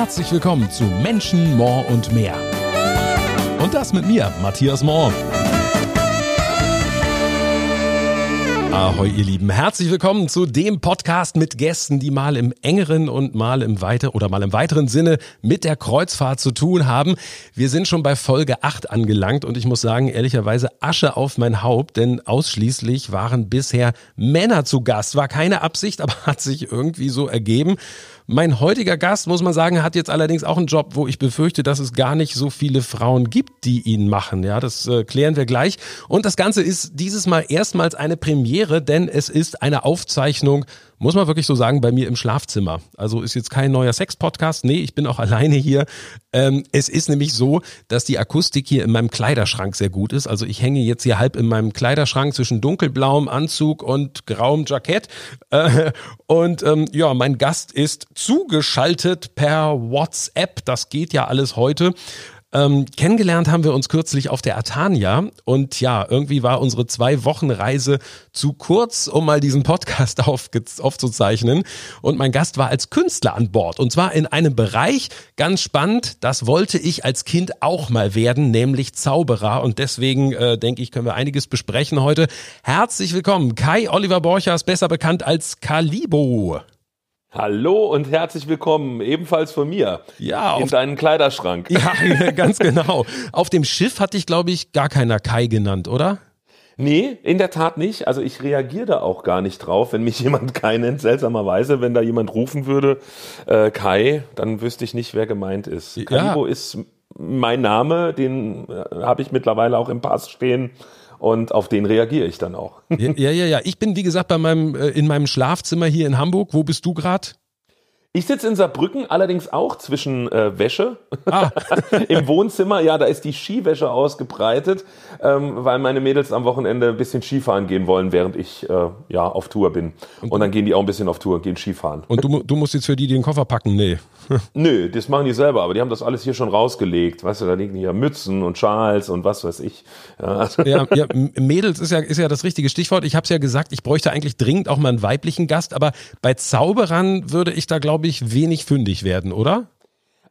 Herzlich willkommen zu Menschen, More und mehr. Und das mit mir, Matthias Mohr. Ahoi, ihr Lieben. Herzlich willkommen zu dem Podcast mit Gästen, die mal im engeren und mal im weiter oder mal im weiteren Sinne mit der Kreuzfahrt zu tun haben. Wir sind schon bei Folge 8 angelangt und ich muss sagen, ehrlicherweise Asche auf mein Haupt, denn ausschließlich waren bisher Männer zu Gast. War keine Absicht, aber hat sich irgendwie so ergeben. Mein heutiger Gast, muss man sagen, hat jetzt allerdings auch einen Job, wo ich befürchte, dass es gar nicht so viele Frauen gibt, die ihn machen. Ja, das äh, klären wir gleich. Und das Ganze ist dieses Mal erstmals eine Premiere, denn es ist eine Aufzeichnung muss man wirklich so sagen, bei mir im Schlafzimmer. Also ist jetzt kein neuer Sex-Podcast. Nee, ich bin auch alleine hier. Ähm, es ist nämlich so, dass die Akustik hier in meinem Kleiderschrank sehr gut ist. Also ich hänge jetzt hier halb in meinem Kleiderschrank zwischen dunkelblauem Anzug und grauem Jackett. Äh, und ähm, ja, mein Gast ist zugeschaltet per WhatsApp. Das geht ja alles heute. Ähm, kennengelernt haben wir uns kürzlich auf der Atania und ja, irgendwie war unsere zwei Wochen Reise zu kurz, um mal diesen Podcast auf, aufzuzeichnen. Und mein Gast war als Künstler an Bord und zwar in einem Bereich, ganz spannend, das wollte ich als Kind auch mal werden, nämlich Zauberer. Und deswegen äh, denke ich, können wir einiges besprechen heute. Herzlich willkommen, Kai Oliver Borchers, besser bekannt als Calibo. Hallo und herzlich willkommen, ebenfalls von mir. Ja, in deinen Kleiderschrank. Ja, ganz genau. Auf dem Schiff hatte ich, glaube ich, gar keiner Kai genannt, oder? Nee, in der Tat nicht. Also ich reagiere da auch gar nicht drauf, wenn mich jemand Kai nennt. Seltsamerweise, wenn da jemand rufen würde, äh, Kai, dann wüsste ich nicht, wer gemeint ist. Ja. Kalibo ist mein Name, den äh, habe ich mittlerweile auch im Pass stehen und auf den reagiere ich dann auch. Ja, ja, ja. Ich bin, wie gesagt, bei meinem, äh, in meinem Schlafzimmer hier in Hamburg. Wo bist du gerade? Ich sitze in Saarbrücken, allerdings auch zwischen äh, Wäsche. Ah. Im Wohnzimmer, ja, da ist die Skiwäsche ausgebreitet, ähm, weil meine Mädels am Wochenende ein bisschen Skifahren gehen wollen, während ich äh, ja auf Tour bin. Und, und, dann gehen die auch ein bisschen auf Tour, gehen Skifahren. Und du, du musst jetzt für die den Koffer packen? Nee. Nö, das machen die selber, aber die haben das alles hier schon rausgelegt. Weißt du, da liegen hier Mützen und Schals und was weiß ich. Ja, ja, ja Mädels ist ja, ist ja das richtige Stichwort. Ich habe es ja gesagt, ich bräuchte eigentlich dringend auch mal einen weiblichen Gast, aber bei Zauberern würde ich da, glaube glaube ich, wenig fündig werden, oder?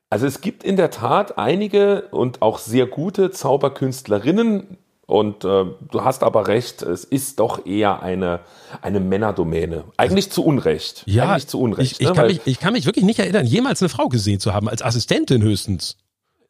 Also es gibt in der Tat einige und auch sehr gute Zauberkünstlerinnen. Und äh, du hast aber recht, es ist doch eher eine, eine Männerdomäne. Eigentlich zu Unrecht. Ja, Eigentlich zu Unrecht. Ich, ich, ne? kann mich, ich kann mich wirklich nicht erinnern, jemals eine Frau gesehen zu haben, als Assistentin höchstens.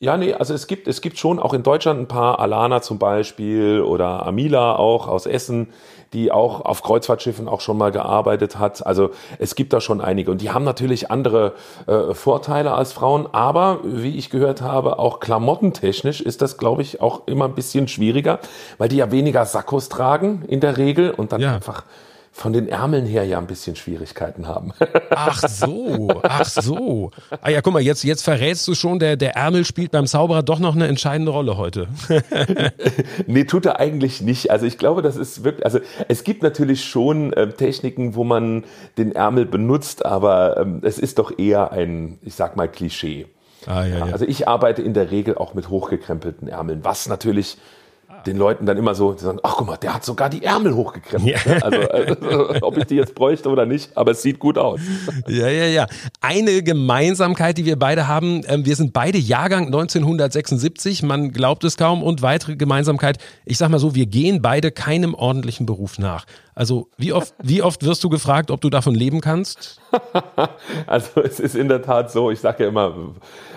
Ja, nee, also es gibt, es gibt schon auch in Deutschland ein paar, Alana zum Beispiel oder Amila auch aus Essen, die auch auf Kreuzfahrtschiffen auch schon mal gearbeitet hat. Also es gibt da schon einige und die haben natürlich andere äh, Vorteile als Frauen, aber wie ich gehört habe, auch klamottentechnisch ist das, glaube ich, auch immer ein bisschen schwieriger, weil die ja weniger Sakkos tragen in der Regel und dann ja. einfach von den Ärmeln her ja ein bisschen Schwierigkeiten haben. Ach so, ach so. Ah ja, guck mal, jetzt, jetzt verrätst du schon, der, der Ärmel spielt beim Zauberer doch noch eine entscheidende Rolle heute. nee, tut er eigentlich nicht. Also ich glaube, das ist wirklich, also es gibt natürlich schon äh, Techniken, wo man den Ärmel benutzt, aber ähm, es ist doch eher ein, ich sag mal, Klischee. Ah, ja, ja. Also ich arbeite in der Regel auch mit hochgekrempelten Ärmeln, was natürlich den Leuten dann immer so, die sagen, ach guck mal, der hat sogar die Ärmel hochgekrempelt. Ja. Also, also, ob ich die jetzt bräuchte oder nicht, aber es sieht gut aus. Ja, ja, ja. Eine Gemeinsamkeit, die wir beide haben, äh, wir sind beide Jahrgang 1976, man glaubt es kaum, und weitere Gemeinsamkeit, ich sag mal so, wir gehen beide keinem ordentlichen Beruf nach. Also wie oft, wie oft wirst du gefragt, ob du davon leben kannst? also es ist in der Tat so, ich sage ja immer,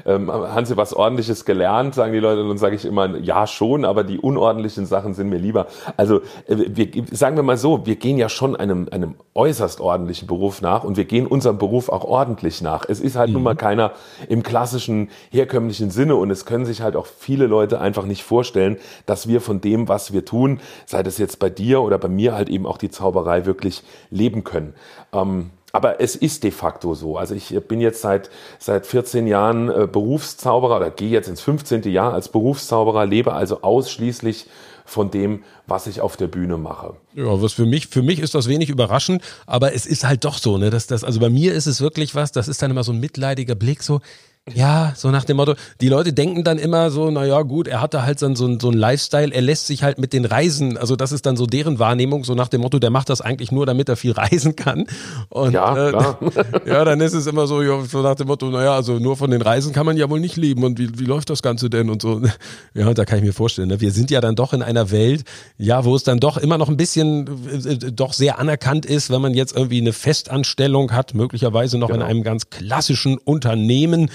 ähm, haben Sie was Ordentliches gelernt, sagen die Leute, und dann sage ich immer, ja schon, aber die unordentlichen Sachen sind mir lieber. Also äh, wir, sagen wir mal so, wir gehen ja schon einem, einem äußerst ordentlichen Beruf nach und wir gehen unserem Beruf auch ordentlich nach. Es ist halt mhm. nun mal keiner im klassischen, herkömmlichen Sinne und es können sich halt auch viele Leute einfach nicht vorstellen, dass wir von dem, was wir tun, sei das jetzt bei dir oder bei mir halt eben auch die Zauberei wirklich leben können. Ähm, aber es ist de facto so. Also ich bin jetzt seit, seit 14 Jahren äh, Berufszauberer oder gehe jetzt ins 15. Jahr als Berufszauberer, lebe also ausschließlich von dem, was ich auf der Bühne mache. Ja, was für mich, für mich ist das wenig überraschend, aber es ist halt doch so, ne, dass das, also bei mir ist es wirklich was, das ist dann immer so ein mitleidiger Blick, so, Ja, so nach dem Motto, die Leute denken dann immer so, naja gut, er hatte halt dann so, ein, so ein Lifestyle, er lässt sich halt mit den Reisen, also das ist dann so deren Wahrnehmung, so nach dem Motto, der macht das eigentlich nur, damit er viel reisen kann. Und, ja, äh, ja, dann ist es immer so, ja, so nach dem Motto, naja, also nur von den Reisen kann man ja wohl nicht leben und wie, wie läuft das Ganze denn und so. Ja, da kann ich mir vorstellen, ne? wir sind ja dann doch in einer Welt, ja, wo es dann doch immer noch ein bisschen äh, äh doch sehr anerkannt ist, wenn man jetzt irgendwie eine Festanstellung hat, möglicherweise noch genau. in einem ganz klassischen Unternehmen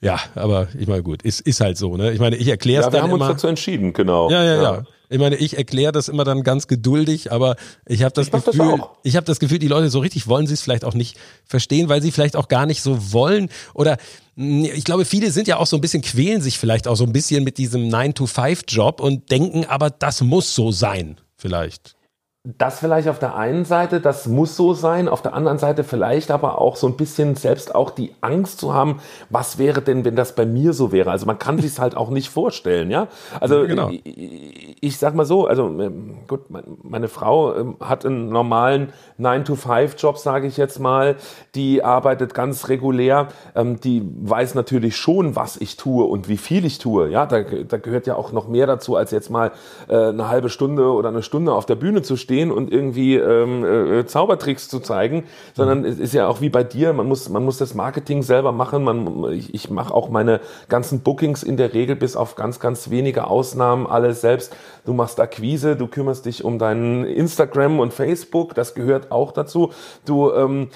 ja, aber ich meine, gut, ist, ist halt so, ne? Ich meine, ich erkläre es ja, dann immer. Wir haben uns dazu entschieden, genau. Ja, ja, ja. ja. Ich meine, ich erkläre das immer dann ganz geduldig, aber ich habe das ich Gefühl, das ich habe das Gefühl, die Leute so richtig wollen sie es vielleicht auch nicht verstehen, weil sie vielleicht auch gar nicht so wollen oder hm, ich glaube, viele sind ja auch so ein bisschen quälen sich vielleicht auch so ein bisschen mit diesem 9 to 5 Job und denken, aber das muss so sein, vielleicht. Das vielleicht auf der einen Seite, das muss so sein, auf der anderen Seite vielleicht aber auch so ein bisschen selbst auch die Angst zu haben, was wäre denn, wenn das bei mir so wäre? Also man kann sich halt auch nicht vorstellen, ja? Also genau. ich, ich, sag mal so, also ähm, gut, meine Frau ähm, hat einen normalen 9-to-5-Job, sage ich jetzt mal, die arbeitet ganz regulär, ähm, die weiß natürlich schon, was ich tue und wie viel ich tue, ja? Da, da gehört ja auch noch mehr dazu, als jetzt mal äh, eine halbe Stunde oder eine Stunde auf der Bühne zu stehen stehen und irgendwie ähm, äh, Zaubertricks zu zeigen, sondern es ist ja auch wie bei dir, man muss, man muss das Marketing selber machen. Man, ich, ich mache auch meine ganzen Bookings in der Regel bis auf ganz, ganz wenige Ausnahmen alles selbst. Du machst Akquise, du kümmerst dich um deinen Instagram und Facebook, das gehört auch dazu. Du ähm,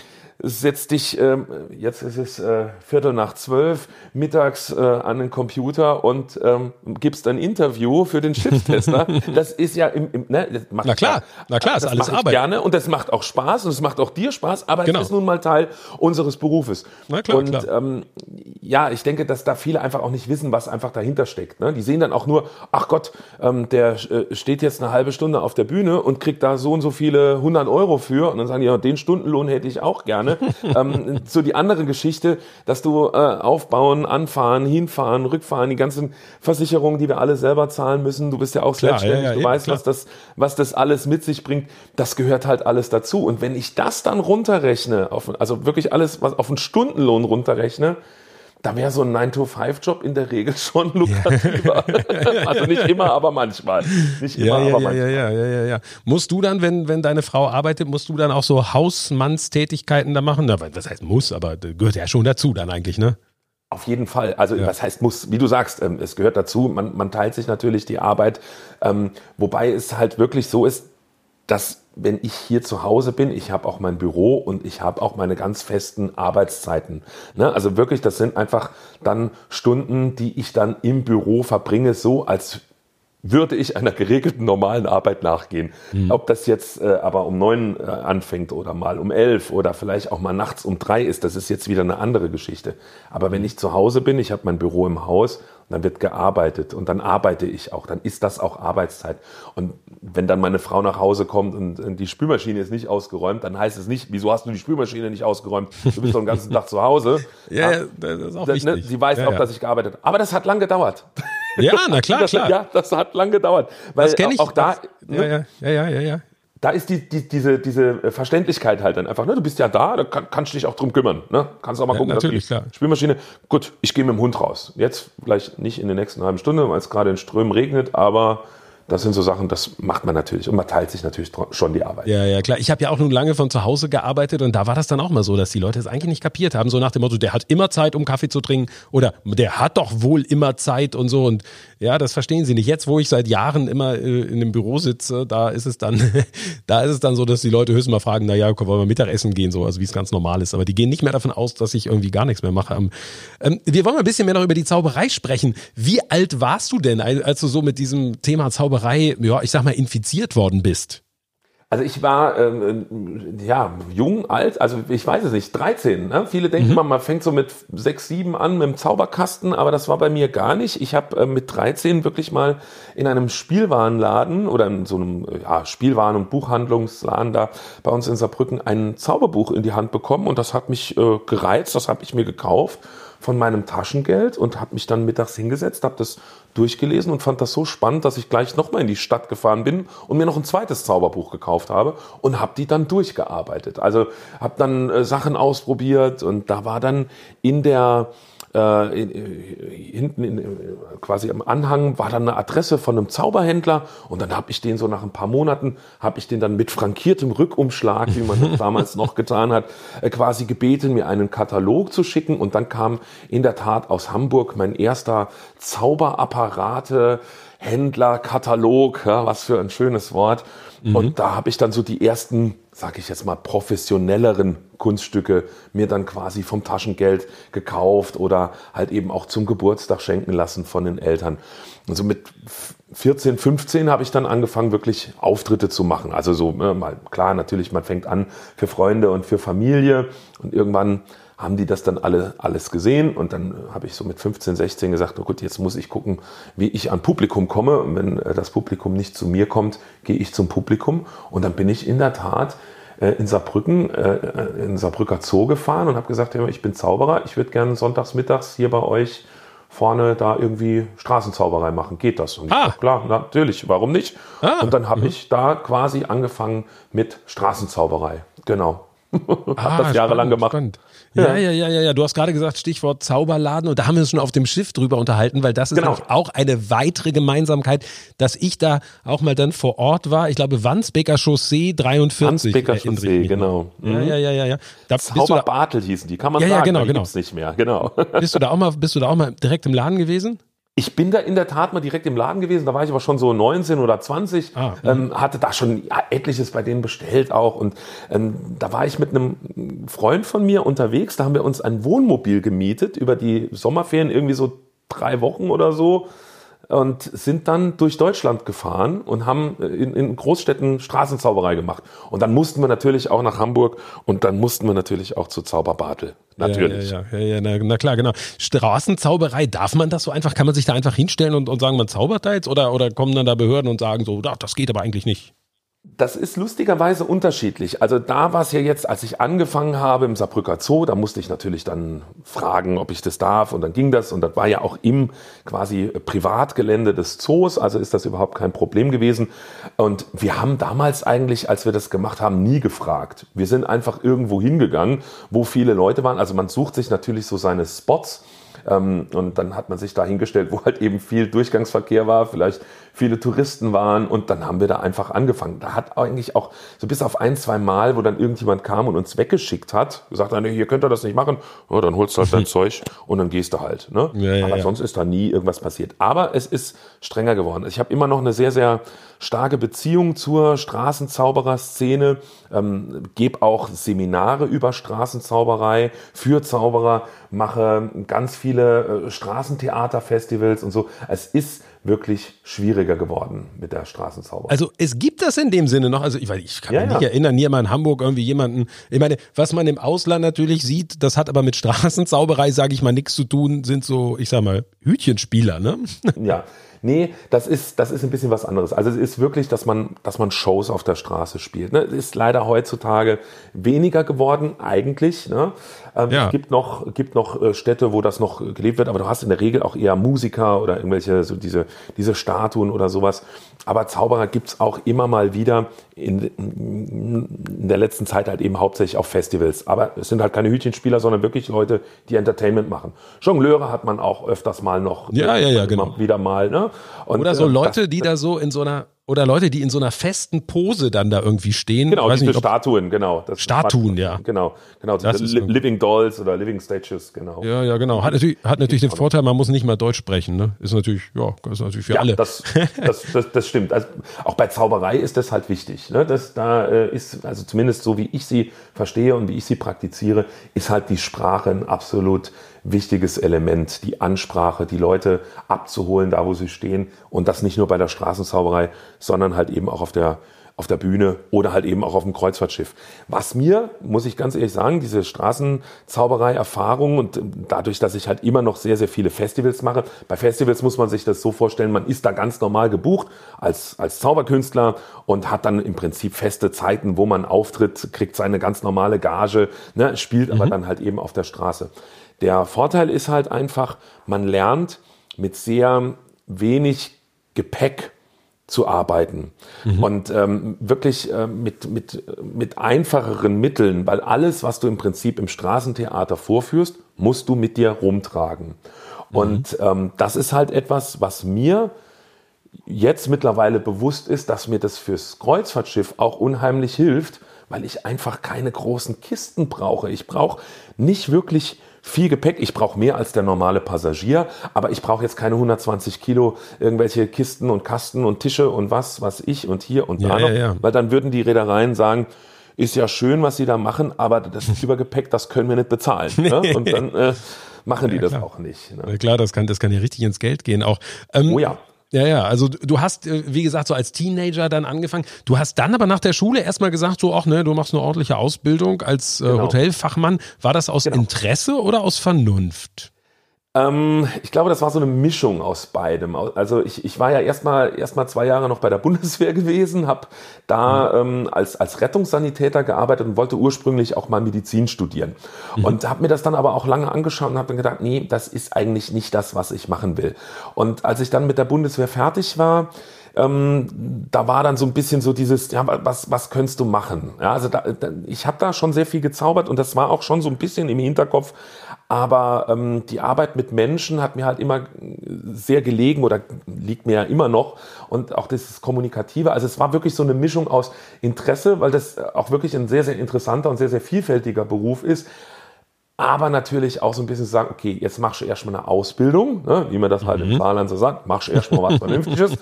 setzt dich, ähm, jetzt ist es äh, Viertel nach zwölf, mittags äh, an den Computer und ähm, gibst ein Interview für den Schiffstester. das ist ja im, im ne, das macht na klar, ja, na klar, ist alles Arbeit. gerne und das macht auch Spaß und es macht auch dir Spaß, aber genau. es ist nun mal Teil unseres Berufes. Na klar, und klar. Ähm, ja, ich denke, dass da viele einfach auch nicht wissen, was einfach dahinter steckt. Ne? Die sehen dann auch nur, ach Gott, ähm, der äh, steht jetzt eine halbe Stunde auf der Bühne und kriegt da so und so viele 100 Euro für und dann sagen die, ja, den Stundenlohn hätte ich auch gerne. Ähm, so die andere Geschichte, dass du äh, aufbauen, anfahren, hinfahren, rückfahren, die ganzen Versicherungen, die wir alle selber zahlen müssen. Du bist ja auch klar, selbstständig, ja, ja, du weißt, was das, was das alles mit sich bringt. Das gehört halt alles dazu. Und wenn ich das dann runterrechne, auf, also wirklich alles, was auf einen Stundenlohn runterrechne, da wäre so ein 9-to-5-Job in der Regel schon lukrativer. also nicht immer, aber manchmal. Nicht immer, ja, ja, aber ja, manchmal. Ja, ja, ja, ja. Musst du dann, wenn, wenn deine Frau arbeitet, musst du dann auch so Hausmannstätigkeiten da machen? Na, was heißt muss, aber gehört ja schon dazu dann eigentlich, ne? Auf jeden Fall. Also ja. was heißt muss, wie du sagst, ähm, es gehört dazu, man, man teilt sich natürlich die Arbeit, ähm, wobei es halt wirklich so ist, dass wenn ich hier zu Hause bin, ich habe auch mein Büro und ich habe auch meine ganz festen Arbeitszeiten. Ne? Also wirklich, das sind einfach dann Stunden, die ich dann im Büro verbringe, so als würde ich einer geregelten normalen Arbeit nachgehen. Mhm. Ob das jetzt äh, aber um neun äh, anfängt oder mal um elf oder vielleicht auch mal nachts um drei ist, das ist jetzt wieder eine andere Geschichte. Aber wenn ich zu Hause bin, ich habe mein Büro im Haus dann wird gearbeitet und dann arbeite ich auch, dann ist das auch Arbeitszeit. Und wenn dann meine Frau nach Hause kommt und die Spülmaschine ist nicht ausgeräumt, dann heißt es nicht, wieso hast du die Spülmaschine nicht ausgeräumt? Du bist doch den ganzen Tag zu Hause. ja, ja, das ist auch ne, wichtig. Ne, sie weiß ja, auch, dass ich gearbeitet habe. Aber das hat lang gedauert. Ja, na klar, das, klar. Ja, das hat lang gedauert. Weil das kenne ich. Auch da, ne? ja, ja, ja, ja, ja da ist die, die, diese, diese Verständlichkeit halt dann einfach, ne? Du bist ja da, da kann, kannst du dich auch drum kümmern. Ne? Kannst auch mal ja, gucken, natürlich, dass die Spülmaschine. Gut, ich gehe mit dem Hund raus. Jetzt vielleicht nicht in der nächsten halben Stunde, weil es gerade in Strömen regnet, aber das sind so Sachen, das macht man natürlich und man teilt sich natürlich schon die Arbeit. Ja, ja, klar. Ich habe ja auch nun lange von zu Hause gearbeitet und da war das dann auch mal so, dass die Leute es eigentlich nicht kapiert haben, so nach dem Motto, der hat immer Zeit, um Kaffee zu trinken oder der hat doch wohl immer Zeit und so und ja, das verstehen sie nicht. Jetzt, wo ich seit Jahren immer äh, in dem Büro sitze, da ist es dann, da ist es dann so, dass die Leute höchstens mal fragen, naja, wollen wir Mittagessen gehen, so, also wie es ganz normal ist. Aber die gehen nicht mehr davon aus, dass ich irgendwie gar nichts mehr mache. Ähm, ähm wir wollen ein bisschen mehr noch über die Zauberei sprechen. Wie alt warst du denn, als du so mit diesem Thema Zauberei, ja, ich sag mal, infiziert worden bist? Also ich war ähm, ja jung, alt, also ich weiß es nicht, 13. Ne? Viele denken mhm. mal, man fängt so mit 6, 7 an mit dem Zauberkasten, aber das war bei mir gar nicht. Ich habe äh, mit 13 wirklich mal in einem Spielwarenladen oder in so einem ja, Spielwaren- und Buchhandlungsladen da bei uns in Saarbrücken ein Zauberbuch in die Hand bekommen und das hat mich äh, gereizt, das habe ich mir gekauft von meinem Taschengeld und habe mich dann mittags hingesetzt, habe das durchgelesen und fand das so spannend, dass ich gleich nochmal in die Stadt gefahren bin und mir noch ein zweites Zauberbuch gekauft habe und habe die dann durchgearbeitet. Also habe dann äh, Sachen ausprobiert und da war dann in der äh, in, hinten in, quasi am Anhang war dann eine Adresse von einem Zauberhändler und dann habe ich den so nach ein paar Monaten, habe ich den dann mit frankiertem Rückumschlag, wie man das damals noch getan hat, äh, quasi gebeten, mir einen Katalog zu schicken und dann kam in der Tat aus Hamburg mein erster Zauberapparate Händlerkatalog, ja, was für ein schönes Wort. Mhm. Und da habe ich dann so die ersten, sage ich jetzt mal, professionelleren Kunststücke mir dann quasi vom Taschengeld gekauft oder halt eben auch zum Geburtstag schenken lassen von den Eltern. Und so mit 14, 15 habe ich dann angefangen, wirklich Auftritte zu machen. Also so, ne, mal klar, natürlich, man fängt an für Freunde und für Familie und irgendwann haben die das dann alle alles gesehen und dann habe ich so mit 15, 16 gesagt, oh gut, jetzt muss ich gucken, wie ich an Publikum komme. Und wenn äh, das Publikum nicht zu mir kommt, gehe ich zum Publikum und dann bin ich in der Tat äh, in Saarbrücken, äh, in Saarbrücker Zoo gefahren und habe gesagt, ich bin Zauberer, ich würde gerne sonntags mittags hier bei euch vorne da irgendwie Straßenzauberei machen. Geht das? Und ah. klar, natürlich, warum nicht? Ah. Und dann habe mhm. ich da quasi angefangen mit Straßenzauberei. Genau. ah, das jahrelang gemacht. Spannend. Ja, ja, ja, ja, ja. Du hast gerade gesagt, Stichwort Zauberladen und da haben wir uns schon auf dem Schiff drüber unterhalten, weil das ist genau. auch eine weitere Gemeinsamkeit, dass ich da auch mal dann vor Ort war. Ich glaube, Wandsbeker Chaussee 43. Wandsbeker Chaussee, genau. Mhm. Ja, ja, ja, ja, ja. Da Zauberbartel hießen die, kann man ja, sagen. Ja, genau, genau. nicht mehr, genau. Bist du da auch mal, bist du da auch mal direkt im Laden gewesen? Ich bin da in der Tat mal direkt im Laden gewesen, da war ich aber schon so 19 oder 20, ah, ähm, hatte da schon etliches bei denen bestellt auch und ähm, da war ich mit einem Freund von mir unterwegs, da haben wir uns ein Wohnmobil gemietet über die Sommerferien, irgendwie so drei Wochen oder so und sind dann durch Deutschland gefahren und haben in, in, Großstädten Straßenzauberei gemacht. Und dann mussten wir natürlich auch nach Hamburg und dann mussten wir natürlich auch zu Zauberbartel. Natürlich. Ja, ja, ja, ja, na, na, klar, genau. Straßenzauberei, darf man das so einfach? Kann man sich da einfach hinstellen und, und sagen, man zaubert da jetzt? Oder, oder kommen dann da Behörden und sagen so, das geht aber eigentlich nicht? Das ist lustigerweise unterschiedlich. Also da war es ja jetzt, als ich angefangen habe im Saarbrücker Zoo, da musste ich natürlich dann fragen, ob ich das darf und dann ging das und das war ja auch im quasi Privatgelände des Zoos, also ist das überhaupt kein Problem gewesen. Und wir haben damals eigentlich, als wir das gemacht haben, nie gefragt. Wir sind einfach irgendwo hingegangen, wo viele Leute waren. Also man sucht sich natürlich so seine Spots ähm, und dann hat man sich da hingestellt, wo halt eben viel Durchgangsverkehr war, vielleicht viele Touristen waren und dann haben wir da einfach angefangen. Da hat eigentlich auch so bis auf ein, zwei Mal, wo dann irgendjemand kam und uns weggeschickt hat, gesagt, nee, hier könnt ihr das nicht machen, ja, dann holst du halt dein Zeug und dann gehst du halt. Ne? Ja, Aber ja. sonst ist da nie irgendwas passiert. Aber es ist strenger geworden. Ich habe immer noch eine sehr, sehr starke Beziehung zur Straßenzauberer-Szene, ähm, gebe auch Seminare über Straßenzauberei für Zauberer, mache ganz viele äh, Straßentheaterfestivals und so. Es ist wirklich schwieriger geworden mit der Straßenzauberei. Also es gibt das in dem Sinne noch, also ich, ich kann ja, mich nicht ja. erinnern, hier mal in Hamburg irgendwie jemanden, ich meine, was man im Ausland natürlich sieht, das hat aber mit Straßenzauberei, sage ich mal, nichts zu tun, sind so, ich sag mal, Hütchenspieler, ne? Ja, Nee, das ist, das ist ein bisschen was anderes. Also es ist wirklich, dass man, dass man Shows auf der Straße spielt. Ne? Es ist leider heutzutage weniger geworden, eigentlich. Ne? Ähm, ja. Es gibt noch, gibt noch äh, Städte, wo das noch gelebt wird, aber du hast in der Regel auch eher Musiker oder irgendwelche, so diese, diese Statuen oder sowas. Aber Zauberer gibt's auch immer mal wieder in, in der letzten Zeit halt eben hauptsächlich auf Festivals. Aber es sind halt keine Hütchenspieler, sondern wirklich Leute, die Entertainment machen. Jongleure hat man auch öfters mal noch. Ja, ja, ja, genau. Wieder mal. Ne? Und, Oder so äh, Leute, das, die da so in so einer oder Leute, die in so einer festen Pose dann da irgendwie stehen. Genau, diese nicht, Statuen, genau. Das Statuen, ja. Genau, genau. Diese Li Living Dolls oder Living Statues, genau. Ja, ja, genau. Hat natürlich, hat natürlich den Vorteil, man muss nicht mal Deutsch sprechen. Ne? Ist natürlich, ja, ist natürlich für ja, alle. Das, das, das, das stimmt. Also, auch bei Zauberei ist das halt wichtig. Ne? Das, da äh, ist, also zumindest so wie ich sie verstehe und wie ich sie praktiziere, ist halt die Sprache ein absolut wichtiges Element, die Ansprache, die Leute abzuholen, da wo sie stehen. Und das nicht nur bei der Straßenzauberei, sondern halt eben auch auf der, auf der Bühne oder halt eben auch auf dem Kreuzfahrtschiff. Was mir, muss ich ganz ehrlich sagen, diese Straßenzauberei-Erfahrung und dadurch, dass ich halt immer noch sehr, sehr viele Festivals mache. Bei Festivals muss man sich das so vorstellen, man ist da ganz normal gebucht als, als Zauberkünstler und hat dann im Prinzip feste Zeiten, wo man auftritt, kriegt seine ganz normale Gage, ne, spielt mhm. aber dann halt eben auf der Straße. Der Vorteil ist halt einfach, man lernt mit sehr wenig Gepäck zu arbeiten mhm. und ähm, wirklich äh, mit, mit, mit einfacheren Mitteln, weil alles, was du im Prinzip im Straßentheater vorführst, musst du mit dir rumtragen. Mhm. Und ähm, das ist halt etwas, was mir jetzt mittlerweile bewusst ist, dass mir das fürs Kreuzfahrtschiff auch unheimlich hilft, weil ich einfach keine großen Kisten brauche. Ich brauche nicht wirklich viel Gepäck. Ich brauche mehr als der normale Passagier, aber ich brauche jetzt keine 120 Kilo irgendwelche Kisten und Kasten und Tische und was, was ich und hier und da ja, noch, ja, ja. weil dann würden die Reedereien sagen, ist ja schön, was sie da machen, aber das Übergepäck, das können wir nicht bezahlen. Ne? Und dann äh, machen die das auch nicht. Ne? klar, das kann, das kann ja richtig ins Geld gehen auch. Ähm, oh ja. Ja, ja, also du hast, äh, wie gesagt, so als Teenager dann angefangen. Du hast dann aber nach der Schule erstmal gesagt, so, ach ne, du machst eine ordentliche Ausbildung als äh, genau. Hotelfachmann. War das aus genau. Interesse oder aus Vernunft? Ähm, ich glaube, das war so eine Mischung aus beidem. Also ich, ich war ja erstmal erstmal zwei Jahre noch bei der Bundeswehr gewesen, habe da mhm. ähm, als, als Rettungssanitäter gearbeitet und wollte ursprünglich auch mal Medizin studieren. Mhm. Und habe mir das dann aber auch lange angeschaut und habe dann gedacht, nee, das ist eigentlich nicht das, was ich machen will. Und als ich dann mit der Bundeswehr fertig war, ähm, da war dann so ein bisschen so dieses, ja, was, was könntest du machen? Ja, also da, da, ich habe da schon sehr viel gezaubert und das war auch schon so ein bisschen im Hinterkopf, aber ähm, die Arbeit mit Menschen hat mir halt immer sehr gelegen oder liegt mir ja immer noch. Und auch das Kommunikative. Also es war wirklich so eine Mischung aus Interesse, weil das auch wirklich ein sehr, sehr interessanter und sehr, sehr vielfältiger Beruf ist. Aber natürlich auch so ein bisschen sagen, okay, jetzt machst du erstmal eine Ausbildung, ne, wie man das halt mhm. im Saarland so sagt, machst du erstmal was Vernünftiges.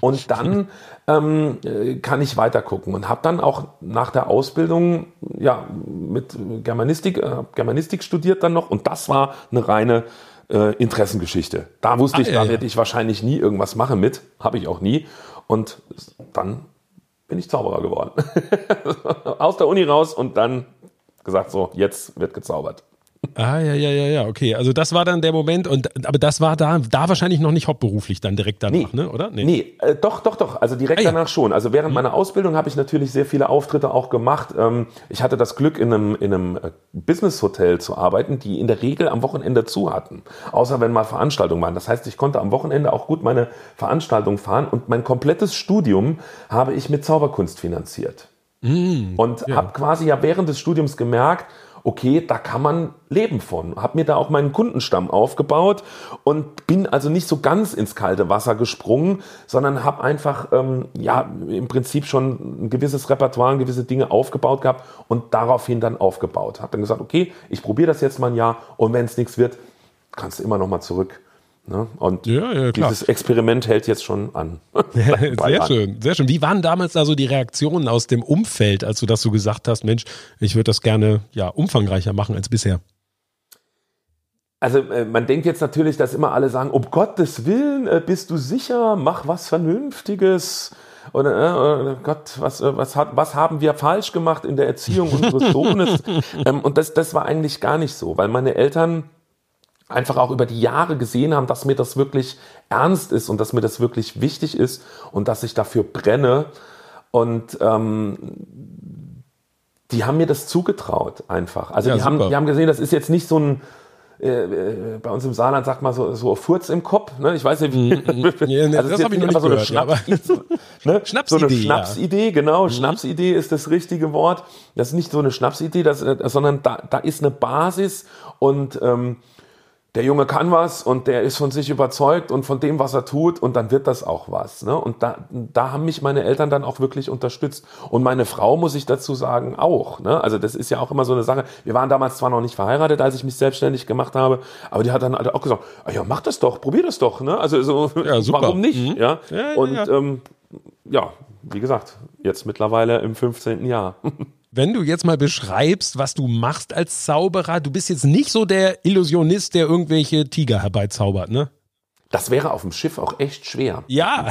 Und dann ähm, äh, kann ich weiter gucken und habe dann auch nach der Ausbildung ja mit Germanistik, äh, Germanistik studiert dann noch und das war eine reine äh, Interessengeschichte. Da wusste ah, ich, ja, da ja. werde ich wahrscheinlich nie irgendwas machen mit, habe ich auch nie. Und dann bin ich Zauberer geworden. Aus der Uni raus und dann gesagt, so, jetzt wird gezaubert. Ah, ja, ja, ja, ja, okay. Also das war dann der Moment, und aber das war da, da wahrscheinlich noch nicht hauptberuflich dann direkt danach, nee. ne? Oder? Nee, nee äh, doch, doch, doch. Also direkt ah, ja. danach schon. Also während mhm. meiner Ausbildung habe ich natürlich sehr viele Auftritte auch gemacht. Ähm, ich hatte das Glück, in einem, in einem äh, Business-Hotel zu arbeiten, die in der Regel am Wochenende zu hatten. Außer wenn mal Veranstaltungen waren. Das heißt, ich konnte am Wochenende auch gut meine Veranstaltung fahren und mein komplettes Studium habe ich mit Zauberkunst finanziert. Mhm, und ja. habe quasi ja während des Studiums gemerkt, okay, da kann man leben von. Habe mir da auch meinen Kundenstamm aufgebaut und bin also nicht so ganz ins kalte Wasser gesprungen, sondern habe einfach ähm, ja im Prinzip schon ein gewisses Repertoire, gewisse Dinge aufgebaut gehabt und daraufhin dann aufgebaut. Habe dann gesagt, okay, ich probiere das jetzt mal ein Jahr und wenn es nichts wird, kannst du immer noch mal zurück Ne? Und ja, ja, dieses Experiment hält jetzt schon an. sehr schön, sehr schön. Wie waren damals da so die Reaktionen aus dem Umfeld, als du das so gesagt hast, Mensch, ich würde das gerne ja umfangreicher machen als bisher? Also äh, man denkt jetzt natürlich, dass immer alle sagen, um Gottes Willen, äh, bist du sicher, mach was Vernünftiges. Oder äh, Gott, was, was, hat, was haben wir falsch gemacht in der Erziehung unseres Sohnes? ähm, und das, das war eigentlich gar nicht so, weil meine Eltern einfach auch über die Jahre gesehen haben, dass mir das wirklich ernst ist und dass mir das wirklich wichtig ist und dass ich dafür brenne. Und ähm, die haben mir das zugetraut einfach. Also ja, die, haben, die haben gesehen, das ist jetzt nicht so ein, äh, äh, bei uns im Saarland sagt man so, so Furz im Kopf. Ne? Ich weiß nicht, wie. Mm, mm, also das habe ich noch nicht so gehört, so, ne? Schnapsidee. So eine Schnapsidee, ja. genau. Mhm. Schnapsidee ist das richtige Wort. Das ist nicht so eine Schnapsidee, das, äh, sondern da, da ist eine Basis und ähm, der Junge kann was und der ist von sich überzeugt und von dem, was er tut und dann wird das auch was. Ne? Und da, da haben mich meine Eltern dann auch wirklich unterstützt. Und meine Frau, muss ich dazu sagen, auch. Ne? Also das ist ja auch immer so eine Sache. Wir waren damals zwar noch nicht verheiratet, als ich mich selbstständig gemacht habe, aber die hat dann auch gesagt, ah ja, mach das doch, probier das doch. Ne? Also so, ja, warum nicht? Mhm. Ja? ja? und ja. Ähm, ja, wie gesagt, jetzt mittlerweile im 15. Jahr. wenn du jetzt mal beschreibst, was du machst als Zauberer, du bist jetzt nicht so der Illusionist, der irgendwelche Tiger herbeizaubert, ne? Das wäre auf dem Schiff auch echt schwer. Ja.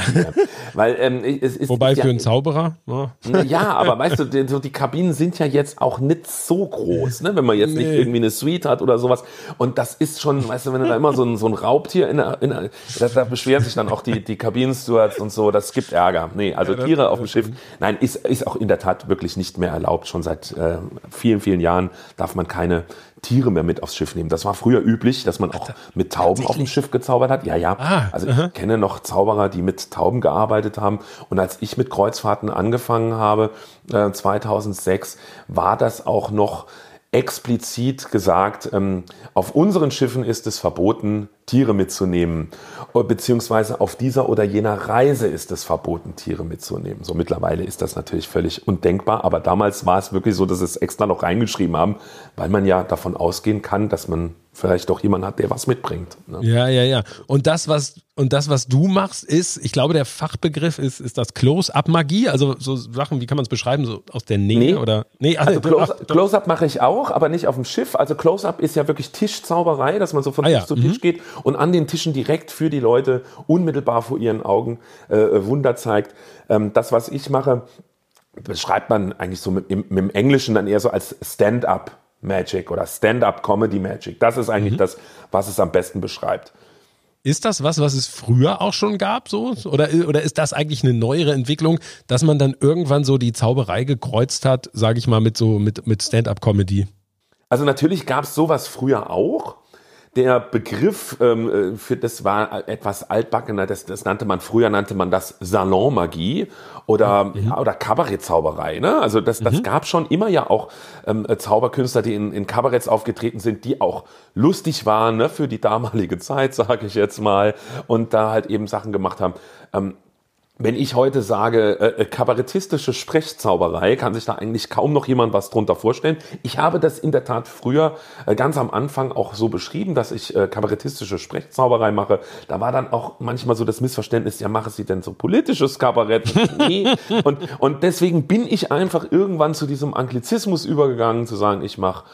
Weil ähm, es ist. Wobei für ja, einen Zauberer. Ja. ja, aber weißt du, die, so die Kabinen sind ja jetzt auch nicht so groß, ne? wenn man jetzt nee. nicht irgendwie eine Suite hat oder sowas. Und das ist schon, weißt du, wenn du da immer so ein, so ein Raubtier in der, in der da, da beschweren sich dann auch die, die Kabinenstewards und so, das gibt Ärger. Nee, also ja, Tiere auf dem Schiff, nein, ist, ist auch in der Tat wirklich nicht mehr erlaubt. Schon seit äh, vielen, vielen Jahren darf man keine Tiere mehr mit aufs Schiff nehmen. Das war früher üblich, dass man auch mit Tauben auf dem Schiff gezaubert hat. Ja, ja. Ah, also ich kenne noch Zauberer, die mit Tauben gearbeitet haben. Und als ich mit Kreuzfahrten angefangen habe, äh, 2006, war das auch noch explizit gesagt, ähm, auf unseren Schiffen ist es verboten, Tiere mitzunehmen, beziehungsweise auf dieser oder jener Reise ist es verboten, Tiere mitzunehmen. So mittlerweile ist das natürlich völlig undenkbar, aber damals war es wirklich so, dass es extra noch reingeschrieben haben, weil man ja davon ausgehen kann, dass man vielleicht doch jemanden hat, der was mitbringt. Ne? Ja, ja, ja. Und das, was und das, was du machst, ist, ich glaube, der Fachbegriff ist, ist das Close-Up-Magie. Also so Sachen, wie kann man es beschreiben, so aus der Nähe nee. oder? Nee, also, also Close-Up mache ich auch, aber nicht auf dem Schiff. Also Close-Up ist ja wirklich Tischzauberei, dass man so von ah, Tisch ja. zu Tisch mhm. geht und an den Tischen direkt für die Leute unmittelbar vor ihren Augen äh, Wunder zeigt. Ähm, das, was ich mache, beschreibt man eigentlich so mit, mit, mit dem Englischen dann eher so als Stand-up Magic oder Stand-up Comedy Magic. Das ist eigentlich mhm. das, was es am besten beschreibt. Ist das was, was es früher auch schon gab, so? Oder, oder ist das eigentlich eine neuere Entwicklung, dass man dann irgendwann so die Zauberei gekreuzt hat, sage ich mal, mit so mit, mit Stand-up-Comedy? Also natürlich gab es sowas früher auch der Begriff ähm, äh, für das war etwas altbackener, das, das nannte man früher nannte man das Salonmagie oder mhm. oder Kabarettzauberei. Ne? Also das, das mhm. gab schon immer ja auch ähm, Zauberkünstler, die in, in Kabaretts aufgetreten sind, die auch lustig waren ne? für die damalige Zeit, sage ich jetzt mal, und da halt eben Sachen gemacht haben. Ähm, wenn ich heute sage, äh, äh, kabarettistische Sprechzauberei, kann sich da eigentlich kaum noch jemand was drunter vorstellen. Ich habe das in der Tat früher äh, ganz am Anfang auch so beschrieben, dass ich äh, kabarettistische Sprechzauberei mache. Da war dann auch manchmal so das Missverständnis, ja, mache sie denn so politisches Kabarett? nee. und, und deswegen bin ich einfach irgendwann zu diesem Anglizismus übergegangen, zu sagen, ich mache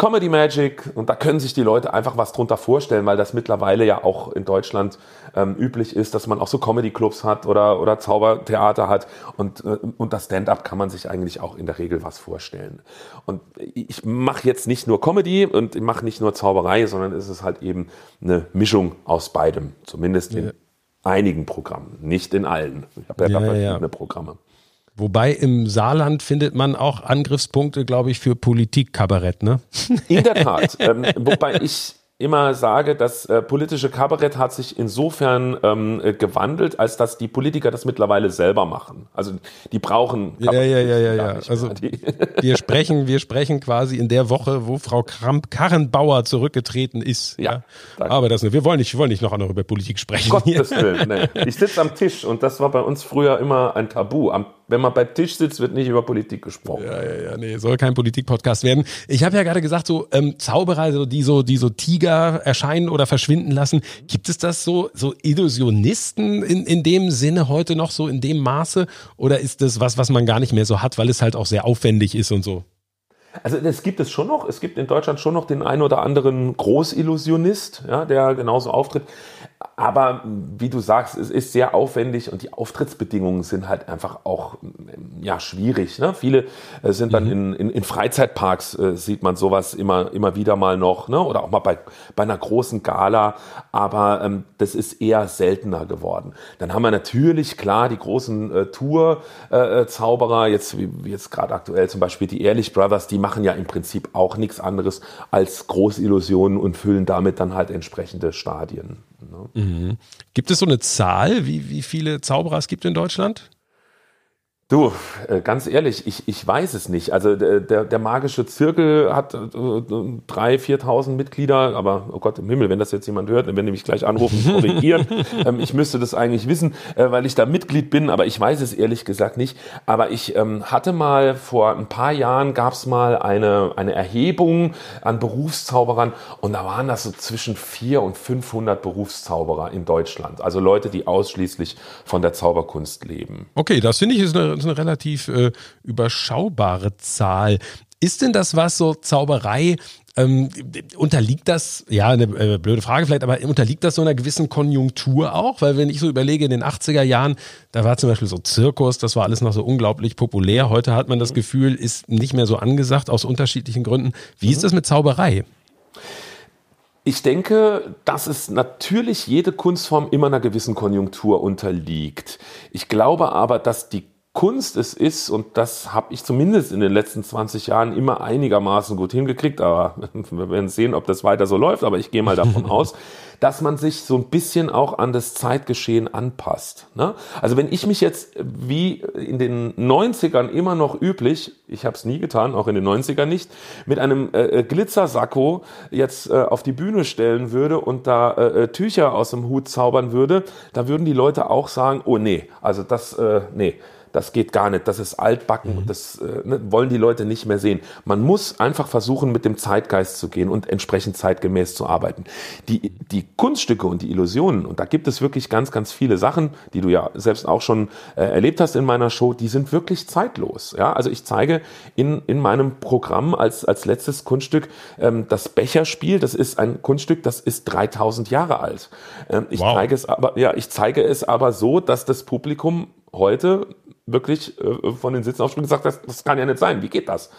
Comedy Magic und da können sich die Leute einfach was drunter vorstellen, weil das mittlerweile ja auch in Deutschland ähm, üblich ist, dass man auch so Comedy Clubs hat oder, oder Zaubertheater hat und, äh, das Stand-up kann man sich eigentlich auch in der Regel was vorstellen. Und ich mache jetzt nicht nur Comedy und ich mache nicht nur Zauberei, sondern es ist halt eben eine Mischung aus beidem, zumindest in einigen Programmen, nicht in allen. Ich habe ja, ja verschiedene ja. Programme. Wobei im Saarland findet man auch Angriffspunkte, glaube ich, für Politikkabarett, ne? In der Tat. ähm, wobei ich immer sage, das äh, politische Kabarett hat sich insofern ähm, äh, gewandelt, als dass die Politiker das mittlerweile selber machen. Also die brauchen Kabarett Ja, ja, ja, ja, ja. Also wir sprechen, wir sprechen quasi in der Woche, wo Frau Kramp Karrenbauer zurückgetreten ist. Ja. ja. Aber das wir wollen nicht, wir wollen nicht noch noch über Politik sprechen. Gottes Willen, nee. Ich sitze am Tisch und das war bei uns früher immer ein Tabu. Am wenn man beim Tisch sitzt, wird nicht über Politik gesprochen. Ja, ja, ja, nee, soll kein Politik-Podcast werden. Ich habe ja gerade gesagt, so ähm, Zauberer, so, die so, die so Tiger erscheinen oder verschwinden lassen. Gibt es das so, so Illusionisten in, in dem Sinne heute noch so in dem Maße? Oder ist das was, was man gar nicht mehr so hat, weil es halt auch sehr aufwendig ist und so? Also das gibt es schon noch. Es gibt in Deutschland schon noch den einen oder anderen Großillusionist, ja, der genauso auftritt. Aber wie du sagst, es ist sehr aufwendig und die Auftrittsbedingungen sind halt einfach auch ja, schwierig. Ne? Viele äh, sind dann mhm. in, in, in, Freizeitparks, äh, sieht man sowas immer, immer wieder mal noch, ne? oder auch mal bei, bei einer großen Gala, aber ähm, das ist eher seltener geworden. Dann haben wir natürlich, klar, die großen äh, Tour-Zauberer, äh, jetzt, wie jetzt gerade aktuell zum Beispiel die Ehrlich Brothers, die machen ja im Prinzip auch nichts anderes als Großillusionen und füllen damit dann halt entsprechende Stadien. Ne? Mhm. Gibt es so eine Zahl, wie, wie viele Zauberer es gibt in Deutschland? Du, äh, ganz ehrlich, ich, ich weiß es nicht. Also der, der magische Zirkel hat äh, 3.000, 4.000 Mitglieder, aber oh Gott im Himmel, wenn das jetzt jemand hört, dann werden die mich gleich anrufen, korrigieren. ähm, ich müsste das eigentlich wissen, äh, weil ich da Mitglied bin, aber ich weiß es ehrlich gesagt nicht. Aber ich ähm, hatte mal vor ein paar Jahren gab es mal eine, eine Erhebung an Berufszauberern und da waren das so zwischen 400 und 500 Berufszauberer in Deutschland. Also Leute, die ausschließlich von der Zauberkunst leben. Okay, das finde ich ist eine ist eine relativ äh, überschaubare Zahl. Ist denn das was, so Zauberei, ähm, unterliegt das, ja, eine äh, blöde Frage vielleicht, aber unterliegt das so einer gewissen Konjunktur auch? Weil wenn ich so überlege, in den 80er Jahren, da war zum Beispiel so Zirkus, das war alles noch so unglaublich populär. Heute hat man das Gefühl, ist nicht mehr so angesagt aus unterschiedlichen Gründen. Wie mhm. ist das mit Zauberei? Ich denke, dass es natürlich jede Kunstform immer einer gewissen Konjunktur unterliegt. Ich glaube aber, dass die Kunst es ist, und das habe ich zumindest in den letzten 20 Jahren immer einigermaßen gut hingekriegt, aber wir werden sehen, ob das weiter so läuft, aber ich gehe mal davon aus, dass man sich so ein bisschen auch an das Zeitgeschehen anpasst. Ne? Also wenn ich mich jetzt wie in den 90ern immer noch üblich, ich habe es nie getan, auch in den 90ern nicht, mit einem äh, äh, Glitzersacko jetzt äh, auf die Bühne stellen würde und da äh, äh, Tücher aus dem Hut zaubern würde, da würden die Leute auch sagen, oh nee, also das, äh, nee das geht gar nicht, das ist altbacken, mhm. das äh, ne, wollen die Leute nicht mehr sehen. Man muss einfach versuchen, mit dem Zeitgeist zu gehen und entsprechend zeitgemäß zu arbeiten. Die, die Kunststücke und die Illusionen, und da gibt es wirklich ganz, ganz viele Sachen, die du ja selbst auch schon äh, erlebt hast in meiner Show, die sind wirklich zeitlos. Ja? Also ich zeige in, in meinem Programm als, als letztes Kunststück ähm, das Becherspiel, das ist ein Kunststück, das ist 3000 Jahre alt. Ähm, ich wow. zeige es aber, ja, ich zeige es aber so, dass das Publikum heute wirklich äh, von den Sitzen aufspringen und sagt, das, das kann ja nicht sein, wie geht das?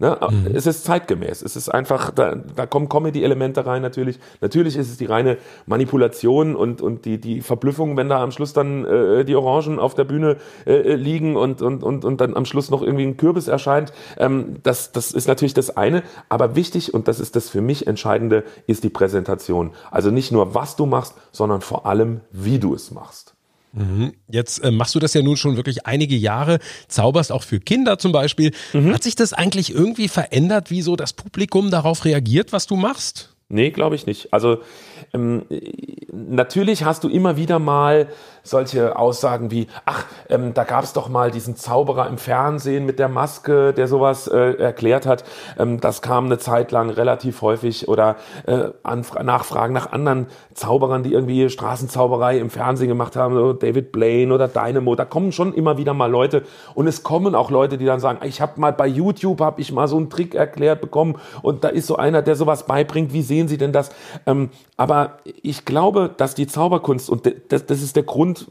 Ne? Mhm. Es ist zeitgemäß. Es ist einfach, da, da kommen Comedy-Elemente rein natürlich. Natürlich ist es die reine Manipulation und, und die, die Verblüffung, wenn da am Schluss dann äh, die Orangen auf der Bühne äh, liegen und, und, und, und dann am Schluss noch irgendwie ein Kürbis erscheint. Ähm, das, das ist natürlich das eine. Aber wichtig, und das ist das für mich Entscheidende, ist die Präsentation. Also nicht nur, was du machst, sondern vor allem, wie du es machst. Mhm. Jetzt äh, machst du das ja nun schon wirklich einige Jahre, zauberst auch für Kinder zum Beispiel. Mhm. Hat sich das eigentlich irgendwie verändert, wie so das Publikum darauf reagiert, was du machst? Nee, glaube ich nicht. Also ähm, natürlich hast du immer wieder mal solche Aussagen wie, ach, ähm, da gab es doch mal diesen Zauberer im Fernsehen mit der Maske, der sowas äh, erklärt hat. Ähm, das kam eine Zeit lang relativ häufig oder äh, Nachfragen nach anderen Zauberern, die irgendwie Straßenzauberei im Fernsehen gemacht haben, so David Blaine oder Dynamo. Da kommen schon immer wieder mal Leute und es kommen auch Leute, die dann sagen, ich habe mal bei YouTube habe ich mal so einen Trick erklärt bekommen und da ist so einer, der sowas beibringt. Wie sehen Sie denn das? Ähm, aber ich glaube, dass die Zauberkunst und das, das ist der Grund Grund,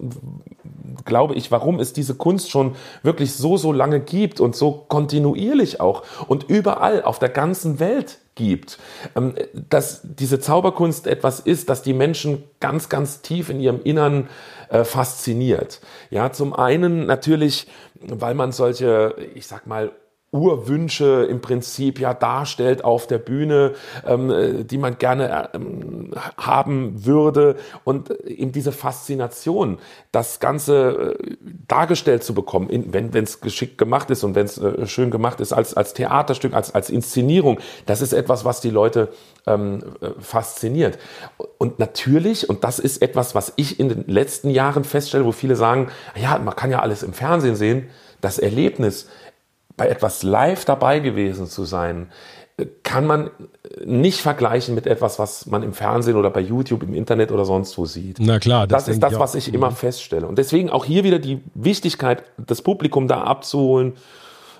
glaube ich, warum es diese Kunst schon wirklich so, so lange gibt und so kontinuierlich auch und überall auf der ganzen Welt gibt, ähm, dass diese Zauberkunst etwas ist, das die Menschen ganz, ganz tief in ihrem Innern äh, fasziniert. Ja, zum einen natürlich, weil man solche, ich sag mal, Urwünsche im Prinzip ja darstellt auf der Bühne, ähm, die man gerne ähm, haben würde und eben diese Faszination, das Ganze äh, dargestellt zu bekommen, in, wenn es geschickt gemacht ist und wenn es äh, schön gemacht ist als, als Theaterstück, als, als Inszenierung, das ist etwas, was die Leute ähm, äh, fasziniert. Und natürlich, und das ist etwas, was ich in den letzten Jahren feststelle, wo viele sagen, ja, man kann ja alles im Fernsehen sehen, das Erlebnis, bei etwas live dabei gewesen zu sein, kann man nicht vergleichen mit etwas, was man im Fernsehen oder bei YouTube, im Internet oder sonst wo sieht. Na klar, das, das ist das, was ich immer mhm. feststelle. Und deswegen auch hier wieder die Wichtigkeit, das Publikum da abzuholen,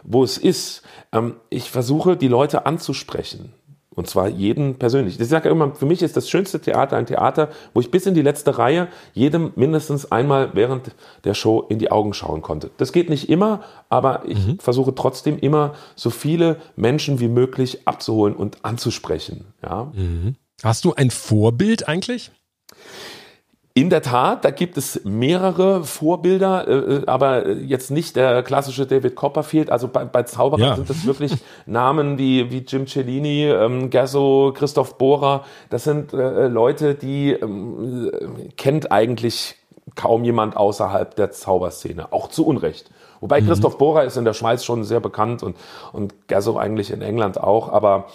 wo es ist. Ähm, ich versuche, die Leute anzusprechen. Und zwar jeden persönlich. Ich sage immer, für mich ist das schönste Theater ein Theater, wo ich bis in die letzte Reihe jedem mindestens einmal während der Show in die Augen schauen konnte. Das geht nicht immer, aber ich mhm. versuche trotzdem immer so viele Menschen wie möglich abzuholen und anzusprechen. Ja. Mhm. Hast du ein Vorbild eigentlich? In der Tat, da gibt es mehrere Vorbilder, äh, äh, aber jetzt nicht der klassische David Copperfield. Also bei, bei Zauberern ja. sind das wirklich Namen wie, wie Jim Cellini, ähm, Gerso, Christoph Bohrer. Das sind äh, Leute, die ähm, kennt eigentlich kaum jemand außerhalb der Zauberszene, auch zu Unrecht. Wobei mhm. Christoph Bohrer ist in der Schweiz schon sehr bekannt und, und Gerso eigentlich in England auch, aber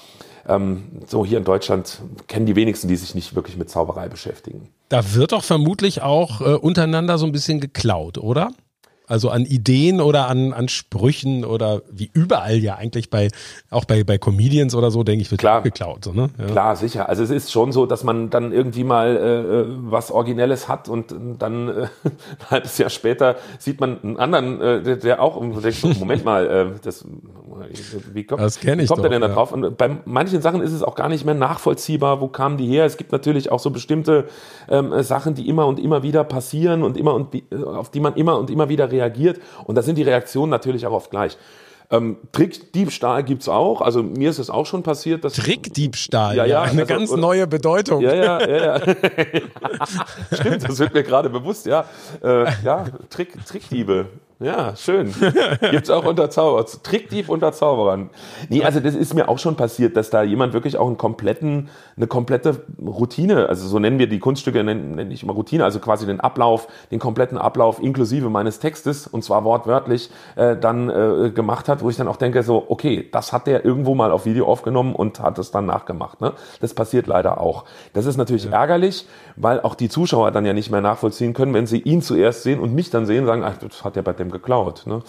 ähm, so hier in Deutschland kennen die wenigsten, die sich nicht wirklich mit Zauberei beschäftigen. Da wird doch vermutlich auch äh, untereinander so ein bisschen geklaut, oder? Also an Ideen oder an, an Sprüchen oder wie überall ja eigentlich bei, auch bei, bei Comedians oder so, denke ich, wird klar, geklaut. So, ne? Ja. Klar, sicher. Also es ist schon so, dass man dann irgendwie mal äh, was Originelles hat und dann äh, ein halbes Jahr später sieht man einen anderen, äh, der, der auch und denkt, Moment mal, äh, das, wie kommt, das wie kommt er denn da drauf? Und bei manchen Sachen ist es auch gar nicht mehr nachvollziehbar, wo kamen die her? Es gibt natürlich auch so bestimmte ähm, Sachen, die immer und immer wieder passieren und immer und auf die man immer und immer wieder reagiert. Und da sind die Reaktionen natürlich auch oft gleich. Ähm, Trickdiebstahl gibt's auch. Also mir ist es auch schon passiert. Dass, Trickdiebstahl, ja, ja, eine also, ganz oder, neue Bedeutung. Ja, ja, ja. ja. Stimmt, das wird mir gerade bewusst, ja. Äh, ja, Trick, Trickdiebe. Ja, schön. Gibt's auch unter Zauberer. Trickdieb unter Zauberern. Nee, also das ist mir auch schon passiert, dass da jemand wirklich auch einen kompletten, eine komplette Routine, also so nennen wir die Kunststücke, nenne nenn ich immer Routine, also quasi den Ablauf, den kompletten Ablauf inklusive meines Textes, und zwar wortwörtlich, äh, dann äh, gemacht hat, wo ich dann auch denke, so, okay, das hat der irgendwo mal auf Video aufgenommen und hat es dann nachgemacht. Ne? Das passiert leider auch. Das ist natürlich ja. ärgerlich, weil auch die Zuschauer dann ja nicht mehr nachvollziehen können, wenn sie ihn zuerst sehen und mich dann sehen, sagen, ach, das hat ja bei dem geklaut. Ne?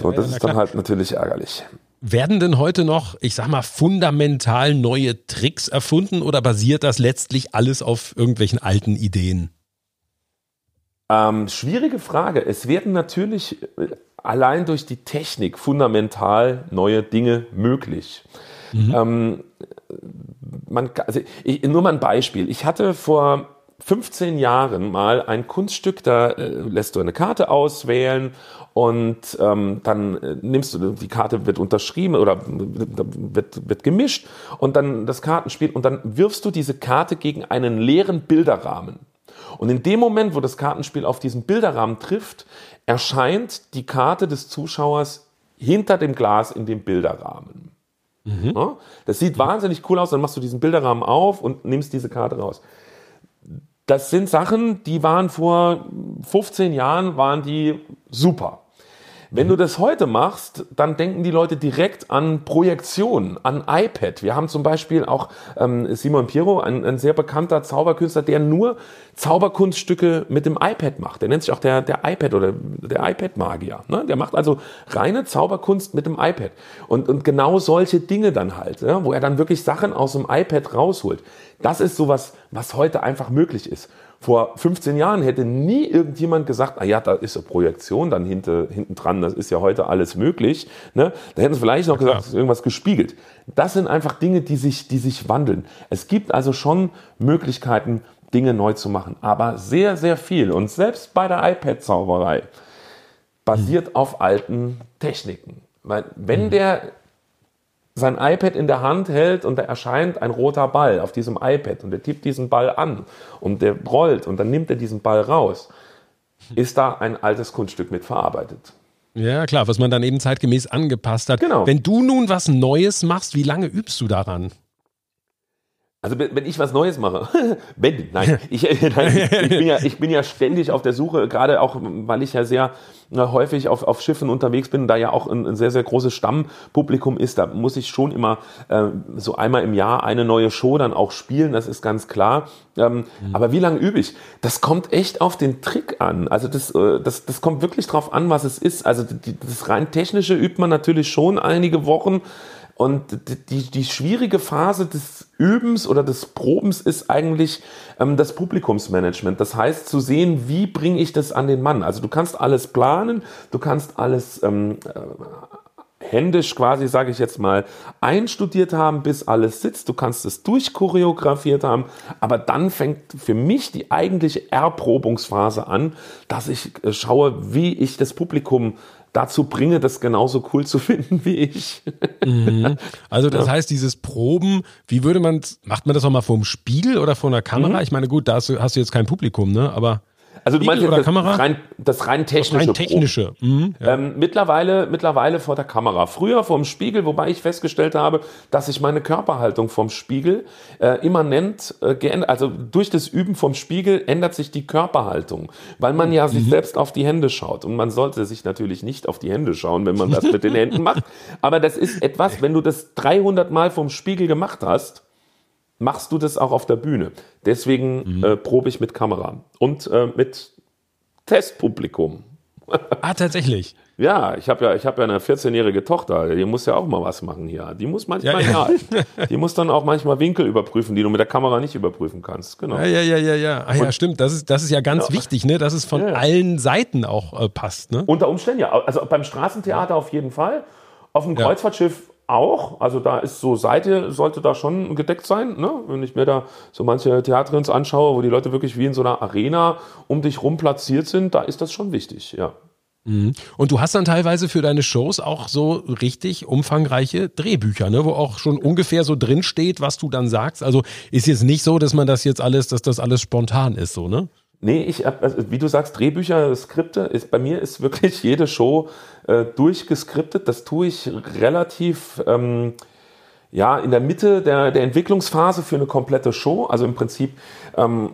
So, das ist dann halt natürlich ärgerlich. Werden denn heute noch, ich sag mal, fundamental neue Tricks erfunden oder basiert das letztlich alles auf irgendwelchen alten Ideen? Ähm, schwierige Frage. Es werden natürlich äh, allein durch die Technik fundamental neue Dinge möglich. Mhm. Ähm, man, also ich, nur mal ein Beispiel. Ich hatte vor 15 Jahren mal ein Kunststück, da äh, lässt du eine Karte auswählen und ähm, dann äh, nimmst du, die Karte wird unterschrieben oder wird, wird gemischt und dann das Kartenspiel und dann wirfst du diese Karte gegen einen leeren Bilderrahmen. Und in dem Moment, wo das Kartenspiel auf diesen Bilderrahmen trifft, erscheint die Karte des Zuschauers hinter dem Glas in dem Bilderrahmen. Mhm. Ja? Das sieht wahnsinnig cool aus, dann machst du diesen Bilderrahmen auf und nimmst diese Karte raus das sind Sachen, die waren vor 15 Jahren, waren die super. Wenn du das heute machst, dann denken die Leute direkt an Projektion, an iPad. Wir haben zum Beispiel auch ähm, Simon Piero, ein, ein sehr bekannter Zauberkünstler, der nur Zauberkunststücke mit dem iPad macht. Der nennt sich auch der, der iPad oder der iPad-Magier. Ne? Der macht also reine Zauberkunst mit dem iPad. Und, und genau solche Dinge dann halt, ja? wo er dann wirklich Sachen aus dem iPad rausholt. Das ist sowas, was heute einfach möglich ist. Vor 15 Jahren hätte nie irgendjemand gesagt, ah ja, da ist eine Projektion dann hinten, hinten dran, das ist ja heute alles möglich. Ne? Da hätten sie vielleicht noch gesagt, irgendwas gespiegelt. Das sind einfach Dinge, die sich, die sich wandeln. Es gibt also schon Möglichkeiten, Dinge neu zu machen, aber sehr, sehr viel. Und selbst bei der iPad-Zauberei basiert auf alten Techniken. Weil wenn mhm. der sein iPad in der Hand hält und da erscheint ein roter Ball auf diesem iPad und er tippt diesen Ball an und der rollt und dann nimmt er diesen Ball raus, ist da ein altes Kunststück mit verarbeitet. Ja, klar, was man dann eben zeitgemäß angepasst hat. Genau. Wenn du nun was Neues machst, wie lange übst du daran? Also wenn ich was Neues mache, wenn, nein, ich, nein, ich, bin ja, ich bin ja ständig auf der Suche, gerade auch, weil ich ja sehr häufig auf, auf Schiffen unterwegs bin, da ja auch ein, ein sehr, sehr großes Stammpublikum ist, da muss ich schon immer äh, so einmal im Jahr eine neue Show dann auch spielen, das ist ganz klar. Ähm, mhm. Aber wie lange übe ich? Das kommt echt auf den Trick an. Also das, äh, das, das kommt wirklich drauf an, was es ist. Also die, das rein technische übt man natürlich schon einige Wochen. Und die, die schwierige Phase des Übens oder des Probens ist eigentlich ähm, das Publikumsmanagement. Das heißt, zu sehen, wie bringe ich das an den Mann. Also du kannst alles planen, du kannst alles ähm, äh, händisch quasi, sage ich jetzt mal, einstudiert haben, bis alles sitzt. Du kannst es durchchoreografiert haben, aber dann fängt für mich die eigentliche Erprobungsphase an, dass ich äh, schaue, wie ich das Publikum dazu bringe, das genauso cool zu finden wie ich. Mhm. Also das ja. heißt, dieses Proben, wie würde man, macht man das auch mal vor dem Spiegel oder vor einer Kamera? Mhm. Ich meine, gut, da hast du, hast du jetzt kein Publikum, ne? Aber also du meinst oder das, Kamera? Rein, das rein technische. Das rein technische. Mhm, ja. ähm, mittlerweile, mittlerweile vor der Kamera. Früher vorm Spiegel, wobei ich festgestellt habe, dass sich meine Körperhaltung vom Spiegel äh, immanent äh, geändert, also durch das Üben vom Spiegel ändert sich die Körperhaltung, weil man ja mhm. sich selbst auf die Hände schaut und man sollte sich natürlich nicht auf die Hände schauen, wenn man das mit den Händen macht. Aber das ist etwas, wenn du das 300 Mal vom Spiegel gemacht hast, machst du das auch auf der Bühne. Deswegen mhm. äh, probe ich mit Kamera und äh, mit Testpublikum. ah, tatsächlich. Ja, ich habe ja, ich habe ja eine 14-jährige Tochter, die muss ja auch mal was machen hier. Die muss manchmal ja, ja. die muss dann auch manchmal Winkel überprüfen, die du mit der Kamera nicht überprüfen kannst. Genau. Ja, ja, ja, ja, ja. Ah, ja, stimmt. Das ist, das ist ja ganz ja. wichtig, ne, dass es von allen Seiten auch äh, passt, ne? Unter Umständen ja. Also beim Straßentheater auf jeden Fall. Auf dem Kreuzfahrtschiff auch. Also da ist so Seite, sollte da schon gedeckt sein. Ne? Wenn ich mir da so manche Theatrins anschaue, wo die Leute wirklich wie in so einer Arena um dich rum platziert sind, da ist das schon wichtig, ja. Mhm. Und du hast dann teilweise für deine Shows auch so richtig umfangreiche Drehbücher, ne, wo auch schon ungefähr so drin steht, was du dann sagst. Also ist jetzt nicht so, dass man das jetzt alles, dass das alles spontan ist, so, ne? Nee, ich also wie du sagst, Drehbücher, Skripte, ist, bei mir ist wirklich jede Show äh, durchgeskriptet. Das tue ich relativ ähm, ja, in der Mitte der, der Entwicklungsphase für eine komplette Show. Also im Prinzip ähm,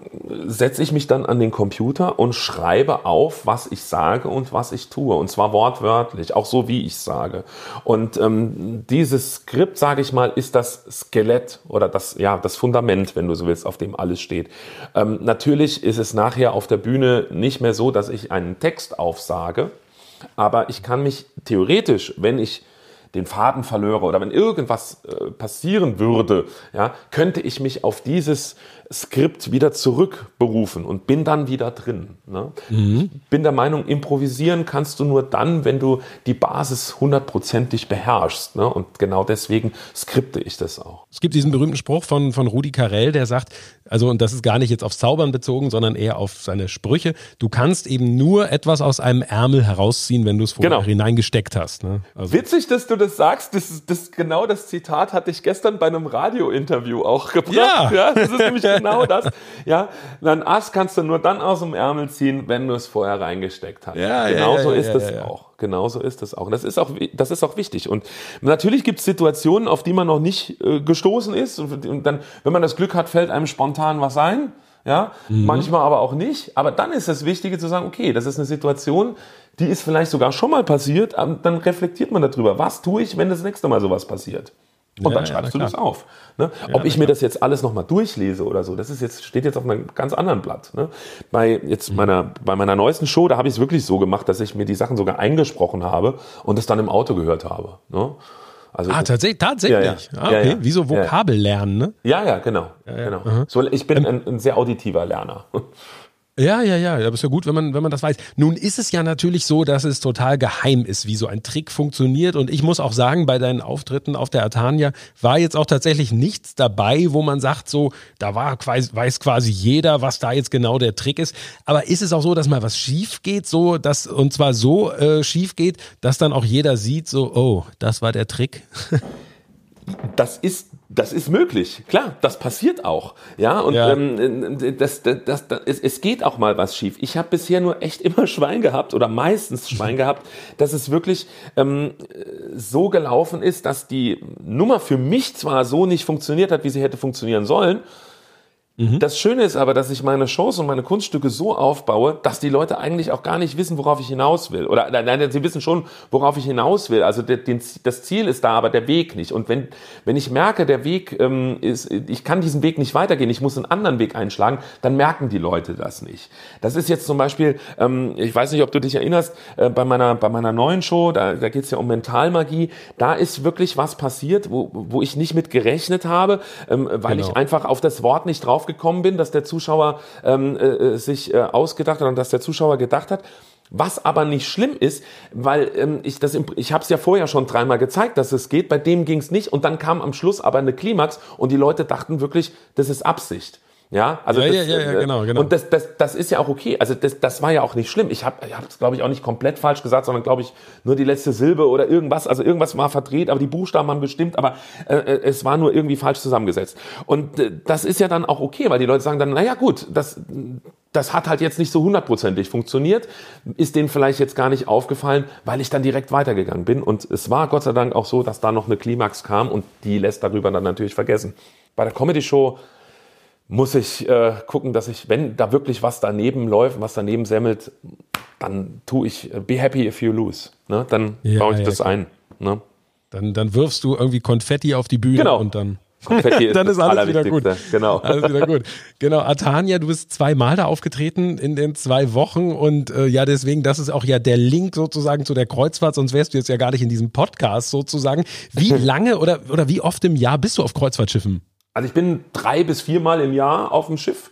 setze ich mich dann an den Computer und schreibe auf, was ich sage und was ich tue. Und zwar wortwörtlich, auch so wie ich sage. Und ähm, dieses Skript, sage ich mal, ist das Skelett oder das, ja, das Fundament, wenn du so willst, auf dem alles steht. Ähm, natürlich ist es nachher auf der Bühne nicht mehr so, dass ich einen Text aufsage, aber ich kann mich theoretisch, wenn ich den Faden verlöre oder wenn irgendwas äh, passieren würde, ja, könnte ich mich auf dieses Skript wieder zurückberufen und bin dann wieder drin. Ne? Mhm. Bin der Meinung, improvisieren kannst du nur dann, wenn du die Basis hundertprozentig beherrschst. Ne? Und genau deswegen skripte ich das auch. Es gibt diesen berühmten Spruch von, von Rudi Carell, der sagt, also und das ist gar nicht jetzt aufs Zaubern bezogen, sondern eher auf seine Sprüche, du kannst eben nur etwas aus einem Ärmel herausziehen, wenn du es vorher genau. hineingesteckt hast. Ne? Also. Witzig, dass du das sagst. Das, das, genau das Zitat hatte ich gestern bei einem Radiointerview auch gebracht. Ja. ja das ist nämlich genau das. Ja, ein Ass kannst du nur dann aus dem Ärmel ziehen, wenn du es vorher reingesteckt hast. Ja, genau ja, so ist es auch. Genauso ist es auch. Das ist auch, das ist auch wichtig. Und natürlich gibt es Situationen, auf die man noch nicht äh, gestoßen ist. Und dann, wenn man das Glück hat, fällt einem spontan was ein. Ja, mhm. manchmal aber auch nicht. Aber dann ist das Wichtige zu sagen, okay, das ist eine Situation, die ist vielleicht sogar schon mal passiert. Dann reflektiert man darüber. Was tue ich, wenn das nächste Mal sowas passiert? Und ja, dann schreibst ja, du das auf. Ne? Ja, Ob ich mir das jetzt alles nochmal durchlese oder so, das ist jetzt, steht jetzt auf einem ganz anderen Blatt. Ne? Bei jetzt mhm. meiner, bei meiner neuesten Show, da habe ich es wirklich so gemacht, dass ich mir die Sachen sogar eingesprochen habe und es dann im Auto gehört habe. Ne? Also, ah, tatsächlich? tatsächlich. Ja, ja. Ah, okay. ja, Wie so Vokabel lernen, ne? Ja, ja, genau. genau. So, ich bin ähm, ein, ein sehr auditiver Lerner. Ja, ja, ja, aber ist ja gut, wenn man, wenn man das weiß. Nun ist es ja natürlich so, dass es total geheim ist, wie so ein Trick funktioniert. Und ich muss auch sagen, bei deinen Auftritten auf der Atania war jetzt auch tatsächlich nichts dabei, wo man sagt, so, da war weiß quasi jeder, was da jetzt genau der Trick ist. Aber ist es auch so, dass mal was schief geht, so, dass, und zwar so äh, schief geht, dass dann auch jeder sieht, so, oh, das war der Trick? das ist das ist möglich, klar, das passiert auch, ja und ja. Ähm, das, das, das, das, es, es geht auch mal was schief. Ich habe bisher nur echt immer Schwein gehabt oder meistens Schwein gehabt, dass es wirklich ähm, so gelaufen ist, dass die Nummer für mich zwar so nicht funktioniert hat, wie sie hätte funktionieren sollen, Mhm. Das Schöne ist aber, dass ich meine Shows und meine Kunststücke so aufbaue, dass die Leute eigentlich auch gar nicht wissen, worauf ich hinaus will. Oder nein, sie wissen schon, worauf ich hinaus will. Also der, den, das Ziel ist da, aber der Weg nicht. Und wenn, wenn ich merke, der Weg ähm, ist, ich kann diesen Weg nicht weitergehen, ich muss einen anderen Weg einschlagen, dann merken die Leute das nicht. Das ist jetzt zum Beispiel, ähm, ich weiß nicht, ob du dich erinnerst, äh, bei meiner bei meiner neuen Show, da, da geht es ja um Mentalmagie, da ist wirklich was passiert, wo, wo ich nicht mit gerechnet habe, ähm, weil genau. ich einfach auf das Wort nicht drauf gekommen bin, dass der Zuschauer ähm, äh, äh, sich äh, ausgedacht hat und dass der Zuschauer gedacht hat. Was aber nicht schlimm ist, weil ähm, ich das, ich habe es ja vorher schon dreimal gezeigt, dass es geht. Bei dem ging es nicht und dann kam am Schluss aber eine Klimax und die Leute dachten wirklich, das ist Absicht. Ja, also ja, das, ja, ja, ja, genau, genau. Und das, das, das ist ja auch okay. Also das, das war ja auch nicht schlimm. Ich habe ich es, glaube ich, auch nicht komplett falsch gesagt, sondern glaube ich nur die letzte Silbe oder irgendwas. Also irgendwas war verdreht, aber die Buchstaben haben bestimmt, aber äh, äh, es war nur irgendwie falsch zusammengesetzt. Und äh, das ist ja dann auch okay, weil die Leute sagen dann, naja gut, das, das hat halt jetzt nicht so hundertprozentig funktioniert, ist denen vielleicht jetzt gar nicht aufgefallen, weil ich dann direkt weitergegangen bin. Und es war Gott sei Dank auch so, dass da noch eine Klimax kam und die lässt darüber dann natürlich vergessen. Bei der Comedy-Show muss ich äh, gucken, dass ich, wenn da wirklich was daneben läuft, was daneben semmelt, dann tue ich, äh, be happy if you lose. Ne? Dann ja, baue ich ja, das klar. ein. Ne? Dann, dann wirfst du irgendwie Konfetti auf die Bühne genau. und dann. Konfetti ist dann ist alles wieder gut. Genau. Alles wieder gut. Genau. Atania, du bist zweimal da aufgetreten in den zwei Wochen und äh, ja, deswegen, das ist auch ja der Link sozusagen zu der Kreuzfahrt, sonst wärst du jetzt ja gar nicht in diesem Podcast sozusagen. Wie lange oder, oder wie oft im Jahr bist du auf Kreuzfahrtschiffen? Also ich bin drei bis viermal im Jahr auf dem Schiff.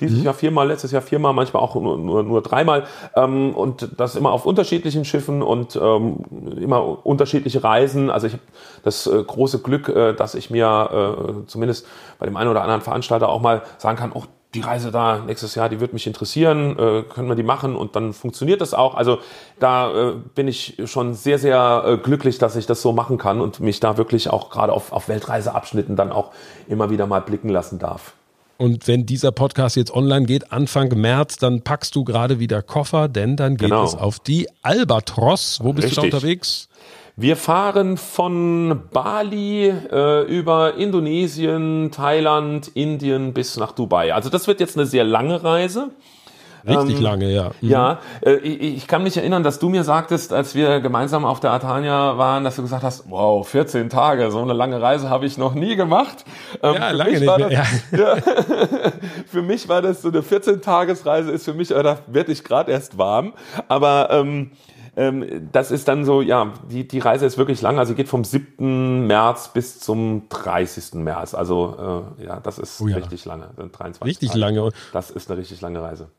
Dieses mhm. Jahr viermal, letztes Jahr viermal, manchmal auch nur, nur, nur dreimal. Ähm, und das immer auf unterschiedlichen Schiffen und ähm, immer unterschiedliche Reisen. Also ich habe das äh, große Glück, äh, dass ich mir äh, zumindest bei dem einen oder anderen Veranstalter auch mal sagen kann, oh, die Reise da nächstes Jahr, die wird mich interessieren, äh, können wir die machen und dann funktioniert das auch. Also da äh, bin ich schon sehr, sehr äh, glücklich, dass ich das so machen kann und mich da wirklich auch gerade auf, auf Weltreiseabschnitten dann auch immer wieder mal blicken lassen darf. Und wenn dieser Podcast jetzt online geht, Anfang März, dann packst du gerade wieder Koffer, denn dann geht genau. es auf die Albatros. Wo bist Richtig. du da unterwegs? Wir fahren von Bali äh, über Indonesien, Thailand, Indien bis nach Dubai. Also das wird jetzt eine sehr lange Reise. Richtig ähm, lange, ja. Mhm. Ja, äh, ich, kann mich erinnern, dass du mir sagtest, als wir gemeinsam auf der Atania waren, dass du gesagt hast, wow, 14 Tage, so eine lange Reise habe ich noch nie gemacht. Ähm, ja, lange nicht mehr. Das, ja. für mich war das so eine 14-Tagesreise, ist für mich, äh, da werde ich gerade erst warm. Aber ähm, ähm, das ist dann so, ja, die, die Reise ist wirklich lang. Also geht vom 7. März bis zum 30. März. Also äh, ja, das ist oh ja. richtig lange. 23 richtig Tage. lange. Das ist eine richtig lange Reise.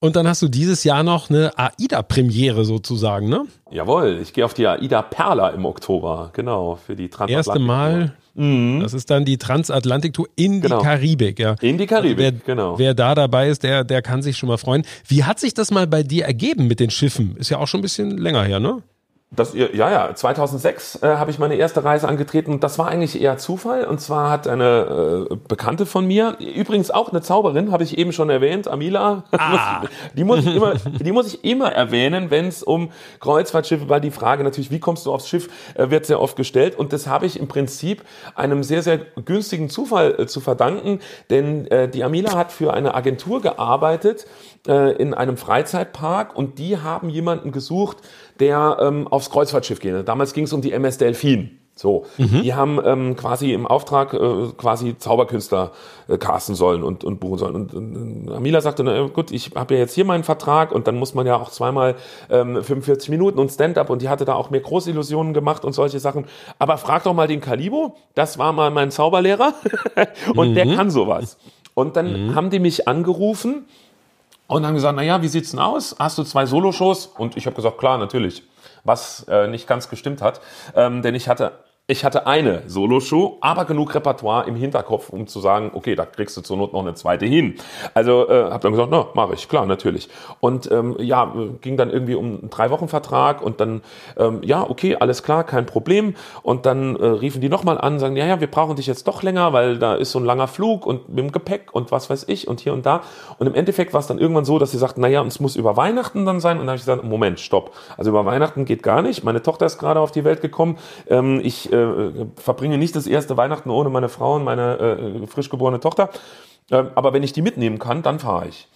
Und dann hast du dieses Jahr noch eine AIDA-Premiere sozusagen, ne? Jawohl, ich gehe auf die AIDA Perla im Oktober, genau, für die Transatlantik. Erste Mal, mhm. das ist dann die Transatlantik-Tour in genau. die Karibik, ja. In die Karibik, also wer, genau. Wer da dabei ist, der, der kann sich schon mal freuen. Wie hat sich das mal bei dir ergeben mit den Schiffen? Ist ja auch schon ein bisschen länger her, ne? Das, ja, ja, 2006 äh, habe ich meine erste Reise angetreten und das war eigentlich eher Zufall. Und zwar hat eine äh, Bekannte von mir, übrigens auch eine Zauberin, habe ich eben schon erwähnt, Amila, ah. die, muss ich immer, die muss ich immer erwähnen, wenn es um Kreuzfahrtschiffe war. Die Frage natürlich, wie kommst du aufs Schiff, äh, wird sehr oft gestellt. Und das habe ich im Prinzip einem sehr, sehr günstigen Zufall äh, zu verdanken, denn äh, die Amila hat für eine Agentur gearbeitet äh, in einem Freizeitpark und die haben jemanden gesucht, der ähm, aufs Kreuzfahrtschiff geht. Damals ging es um die MS Delfin. So, mhm. die haben ähm, quasi im Auftrag äh, quasi Zauberkünstler äh, casten sollen und, und buchen sollen. Und, und Amila sagte, na gut, ich habe ja jetzt hier meinen Vertrag und dann muss man ja auch zweimal ähm, 45 Minuten und Stand-up und die hatte da auch mehr Großillusionen gemacht und solche Sachen. Aber frag doch mal den Kalibo, das war mal mein Zauberlehrer und mhm. der kann sowas. Und dann mhm. haben die mich angerufen und haben gesagt, naja, wie sieht's denn aus? Hast du zwei Soloshows? Und ich habe gesagt, klar, natürlich. Was äh, nicht ganz gestimmt hat, ähm, denn ich hatte ich hatte eine Soloshow, aber genug Repertoire im Hinterkopf, um zu sagen, okay, da kriegst du zur Not noch eine zweite hin. Also äh, habe dann gesagt, na, mache ich, klar, natürlich. Und ähm, ja, ging dann irgendwie um einen drei Wochen Vertrag und dann, ähm, ja, okay, alles klar, kein Problem. Und dann äh, riefen die nochmal an, sagen, ja, ja, wir brauchen dich jetzt doch länger, weil da ist so ein langer Flug und mit dem Gepäck und was weiß ich und hier und da. Und im Endeffekt war es dann irgendwann so, dass sie sagten, naja, es muss über Weihnachten dann sein. Und dann habe ich gesagt, Moment, stopp. Also über Weihnachten geht gar nicht. Meine Tochter ist gerade auf die Welt gekommen. Ähm, ich äh, äh, verbringe nicht das erste Weihnachten ohne meine Frau und meine äh, frisch geborene Tochter. Äh, aber wenn ich die mitnehmen kann, dann fahre ich.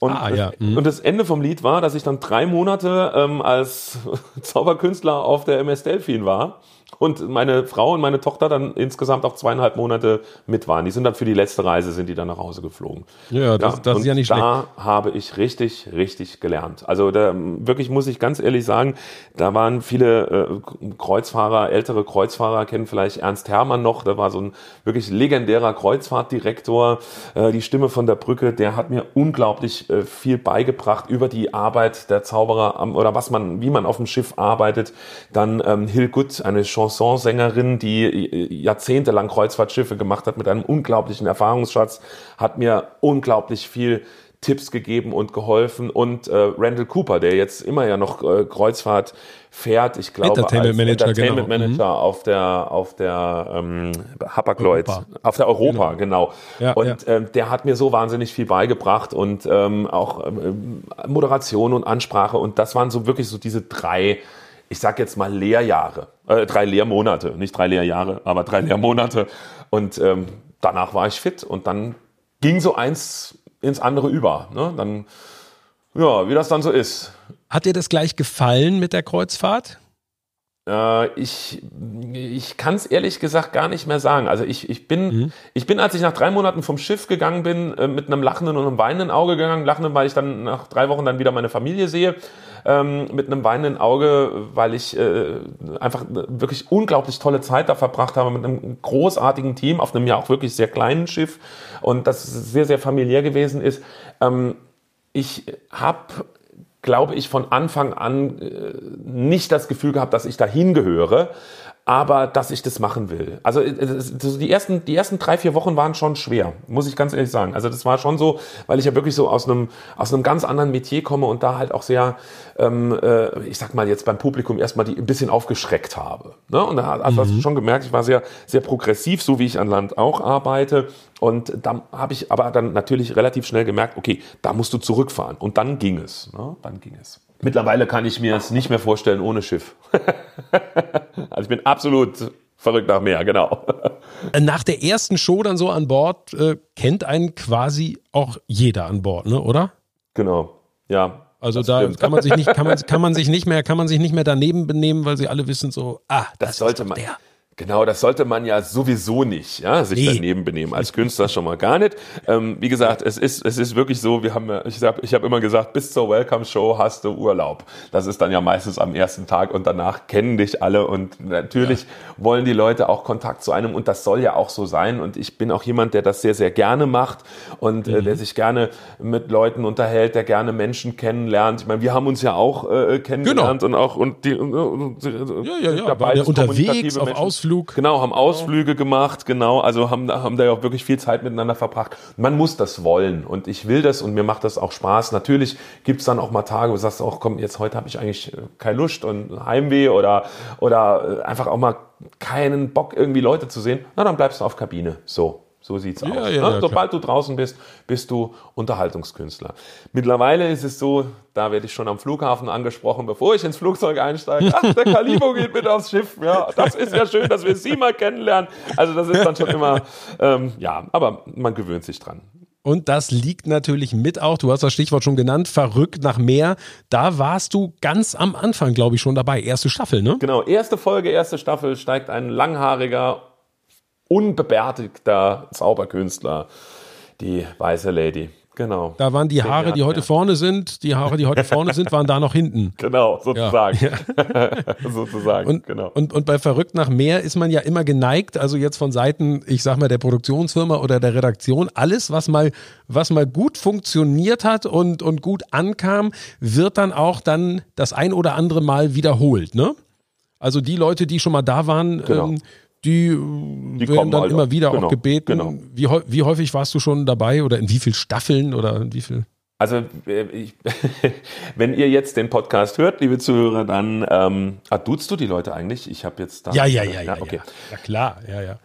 Und, ah, ja. mhm. und das Ende vom Lied war, dass ich dann drei Monate ähm, als Zauberkünstler auf der MS Delfin war und meine Frau und meine Tochter dann insgesamt auch zweieinhalb Monate mit waren. Die sind dann für die letzte Reise sind die dann nach Hause geflogen. Ja, das, ja, das ist ja nicht schlecht. Da habe ich richtig, richtig gelernt. Also da wirklich muss ich ganz ehrlich sagen, da waren viele äh, Kreuzfahrer, ältere Kreuzfahrer kennen vielleicht Ernst Hermann noch. Da war so ein wirklich legendärer Kreuzfahrtdirektor, äh, die Stimme von der Brücke. Der hat mir unglaublich äh, viel beigebracht über die Arbeit der Zauberer am, oder was man, wie man auf dem Schiff arbeitet. Dann ähm, Hill Good, eine Chance Chansonsängerin, die äh, jahrzehntelang Kreuzfahrtschiffe gemacht hat mit einem unglaublichen Erfahrungsschatz, hat mir unglaublich viel Tipps gegeben und geholfen und äh, Randall Cooper, der jetzt immer ja noch äh, Kreuzfahrt fährt, ich glaube Entertainment Manager, Entertainment genau. Manager mhm. auf der auf der ähm, Hapag-Lloyd, auf der Europa, genau. genau. Ja, und ja. Ähm, der hat mir so wahnsinnig viel beigebracht und ähm, auch ähm, Moderation und Ansprache und das waren so wirklich so diese drei ich sag jetzt mal Lehrjahre, äh, drei Lehrmonate, nicht drei Lehrjahre, aber drei Lehrmonate. Und ähm, danach war ich fit und dann ging so eins ins andere über. Ne? Dann, ja, wie das dann so ist. Hat dir das gleich gefallen mit der Kreuzfahrt? Äh, ich ich kann es ehrlich gesagt gar nicht mehr sagen. Also ich, ich, bin, mhm. ich bin, als ich nach drei Monaten vom Schiff gegangen bin, äh, mit einem lachenden und einem weinenden Auge gegangen. Lachenden, weil ich dann nach drei Wochen dann wieder meine Familie sehe ähm, mit einem weinenden Auge, weil ich äh, einfach wirklich unglaublich tolle Zeit da verbracht habe mit einem großartigen Team auf einem ja auch wirklich sehr kleinen Schiff und das sehr, sehr familiär gewesen ist. Ähm, ich habe glaube ich, von Anfang an äh, nicht das Gefühl gehabt, dass ich dahin gehöre. Aber dass ich das machen will. Also die ersten, die ersten drei, vier Wochen waren schon schwer, muss ich ganz ehrlich sagen. Also das war schon so, weil ich ja wirklich so aus einem, aus einem ganz anderen Metier komme und da halt auch sehr, ähm, äh, ich sag mal jetzt beim Publikum erstmal die ein bisschen aufgeschreckt habe. Ne? Und da also mhm. hast du schon gemerkt, ich war sehr, sehr progressiv, so wie ich an Land auch arbeite. Und da habe ich aber dann natürlich relativ schnell gemerkt, okay, da musst du zurückfahren. Und dann ging es. Ne? Dann ging es. Mittlerweile kann ich mir es nicht mehr vorstellen ohne Schiff. also ich bin absolut verrückt nach Meer, genau. Nach der ersten Show dann so an Bord äh, kennt einen quasi auch jeder an Bord, ne, oder? Genau, ja. Also da kann man sich nicht, kann man, kann man sich nicht mehr, kann man sich nicht mehr daneben benehmen, weil sie alle wissen so, ah, das, das sollte man. Der. Genau, das sollte man ja sowieso nicht, ja, sich nee. daneben benehmen. Als Künstler schon mal gar nicht. Ähm, wie gesagt, es ist, es ist wirklich so, wir haben, ich habe ich hab immer gesagt, bis zur Welcome Show hast du Urlaub. Das ist dann ja meistens am ersten Tag und danach kennen dich alle und natürlich ja. wollen die Leute auch Kontakt zu einem und das soll ja auch so sein. Und ich bin auch jemand, der das sehr, sehr gerne macht und mhm. äh, der mhm. sich gerne mit Leuten unterhält, der gerne Menschen kennenlernt. Ich meine, wir haben uns ja auch äh, kennengelernt genau. und auch und die und, und, ja, ja, ja, dabei ja unterwegs auf Ausflügen Ausflug. Genau, haben Ausflüge gemacht, genau, also haben, haben da ja auch wirklich viel Zeit miteinander verbracht. Man muss das wollen und ich will das und mir macht das auch Spaß. Natürlich gibt es dann auch mal Tage, wo du sagst, auch komm, jetzt heute habe ich eigentlich äh, keine Lust und Heimweh oder, oder äh, einfach auch mal keinen Bock, irgendwie Leute zu sehen. Na, dann bleibst du auf Kabine. So. So sieht's ja, aus. Ja, ja, Sobald du draußen bist, bist du Unterhaltungskünstler. Mittlerweile ist es so, da werde ich schon am Flughafen angesprochen, bevor ich ins Flugzeug einsteige. Ach, der Kalibo geht mit aufs Schiff. Ja, das ist ja schön, dass wir Sie mal kennenlernen. Also das ist dann schon immer, ähm, ja, aber man gewöhnt sich dran. Und das liegt natürlich mit auch, du hast das Stichwort schon genannt, verrückt nach mehr. Da warst du ganz am Anfang, glaube ich, schon dabei. Erste Staffel, ne? Genau, erste Folge, erste Staffel steigt ein langhaariger, unbebärtigter Zauberkünstler, die weiße Lady. Genau. Da waren die Haare, die heute vorne sind, die Haare, die heute vorne sind, waren da noch hinten. Genau, sozusagen. Ja. sozusagen, und, genau. Und, und bei Verrückt nach mehr ist man ja immer geneigt, also jetzt von Seiten, ich sag mal, der Produktionsfirma oder der Redaktion, alles, was mal, was mal gut funktioniert hat und, und gut ankam, wird dann auch dann das ein oder andere Mal wiederholt, ne? Also die Leute, die schon mal da waren, genau. ähm, die, die werden dann also. immer wieder genau, auch gebeten. Genau. Wie, wie häufig warst du schon dabei oder in wie vielen Staffeln oder in wie viel? Also äh, ich, wenn ihr jetzt den Podcast hört, liebe Zuhörer, dann ähm, ah, duzt du die Leute eigentlich? Ich habe jetzt da. Ja, ja, ja, ja, okay. Ja, ja klar, ja, ja.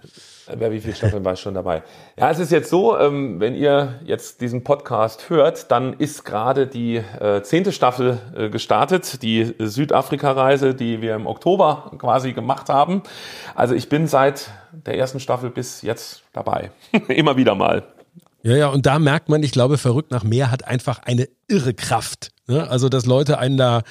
Wer wie viele Staffeln war schon dabei? Ja, es ist jetzt so, ähm, wenn ihr jetzt diesen Podcast hört, dann ist gerade die äh, zehnte Staffel äh, gestartet, die Südafrika-Reise, die wir im Oktober quasi gemacht haben. Also ich bin seit der ersten Staffel bis jetzt dabei. Immer wieder mal. Ja, ja, und da merkt man, ich glaube, verrückt nach mehr hat einfach eine irre Kraft. Ne? Also, dass Leute einen da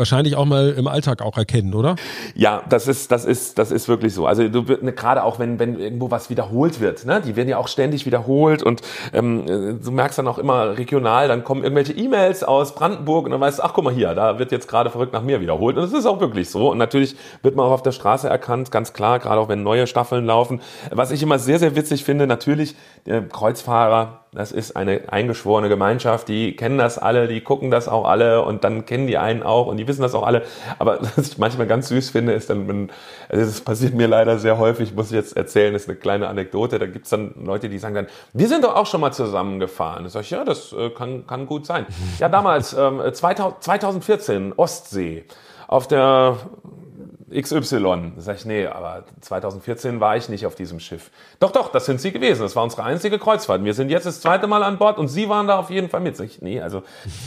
wahrscheinlich auch mal im Alltag auch erkennen, oder? Ja, das ist, das ist, das ist wirklich so. Also du ne, gerade auch wenn, wenn irgendwo was wiederholt wird, ne? die werden ja auch ständig wiederholt und ähm, du merkst dann auch immer regional, dann kommen irgendwelche E-Mails aus Brandenburg und dann weißt du, ach guck mal hier, da wird jetzt gerade verrückt nach mir wiederholt. Und das ist auch wirklich so. Und natürlich wird man auch auf der Straße erkannt, ganz klar, gerade auch wenn neue Staffeln laufen. Was ich immer sehr, sehr witzig finde, natürlich, der Kreuzfahrer, das ist eine eingeschworene Gemeinschaft, die kennen das alle, die gucken das auch alle und dann kennen die einen auch und die wissen das auch alle. Aber was ich manchmal ganz süß finde, ist dann, wenn, also das passiert mir leider sehr häufig, muss ich jetzt erzählen, ist eine kleine Anekdote, da gibt's dann Leute, die sagen dann, wir sind doch auch schon mal zusammengefahren. Da sag ich, ja, das äh, kann, kann gut sein. Ja, damals, ähm, 2000, 2014, Ostsee, auf der XY. Da sag ich, nee, aber 2014 war ich nicht auf diesem Schiff. Doch, doch, das sind Sie gewesen. Das war unsere einzige Kreuzfahrt. Wir sind jetzt das zweite Mal an Bord und Sie waren da auf jeden Fall mit. Sag ich, nee, also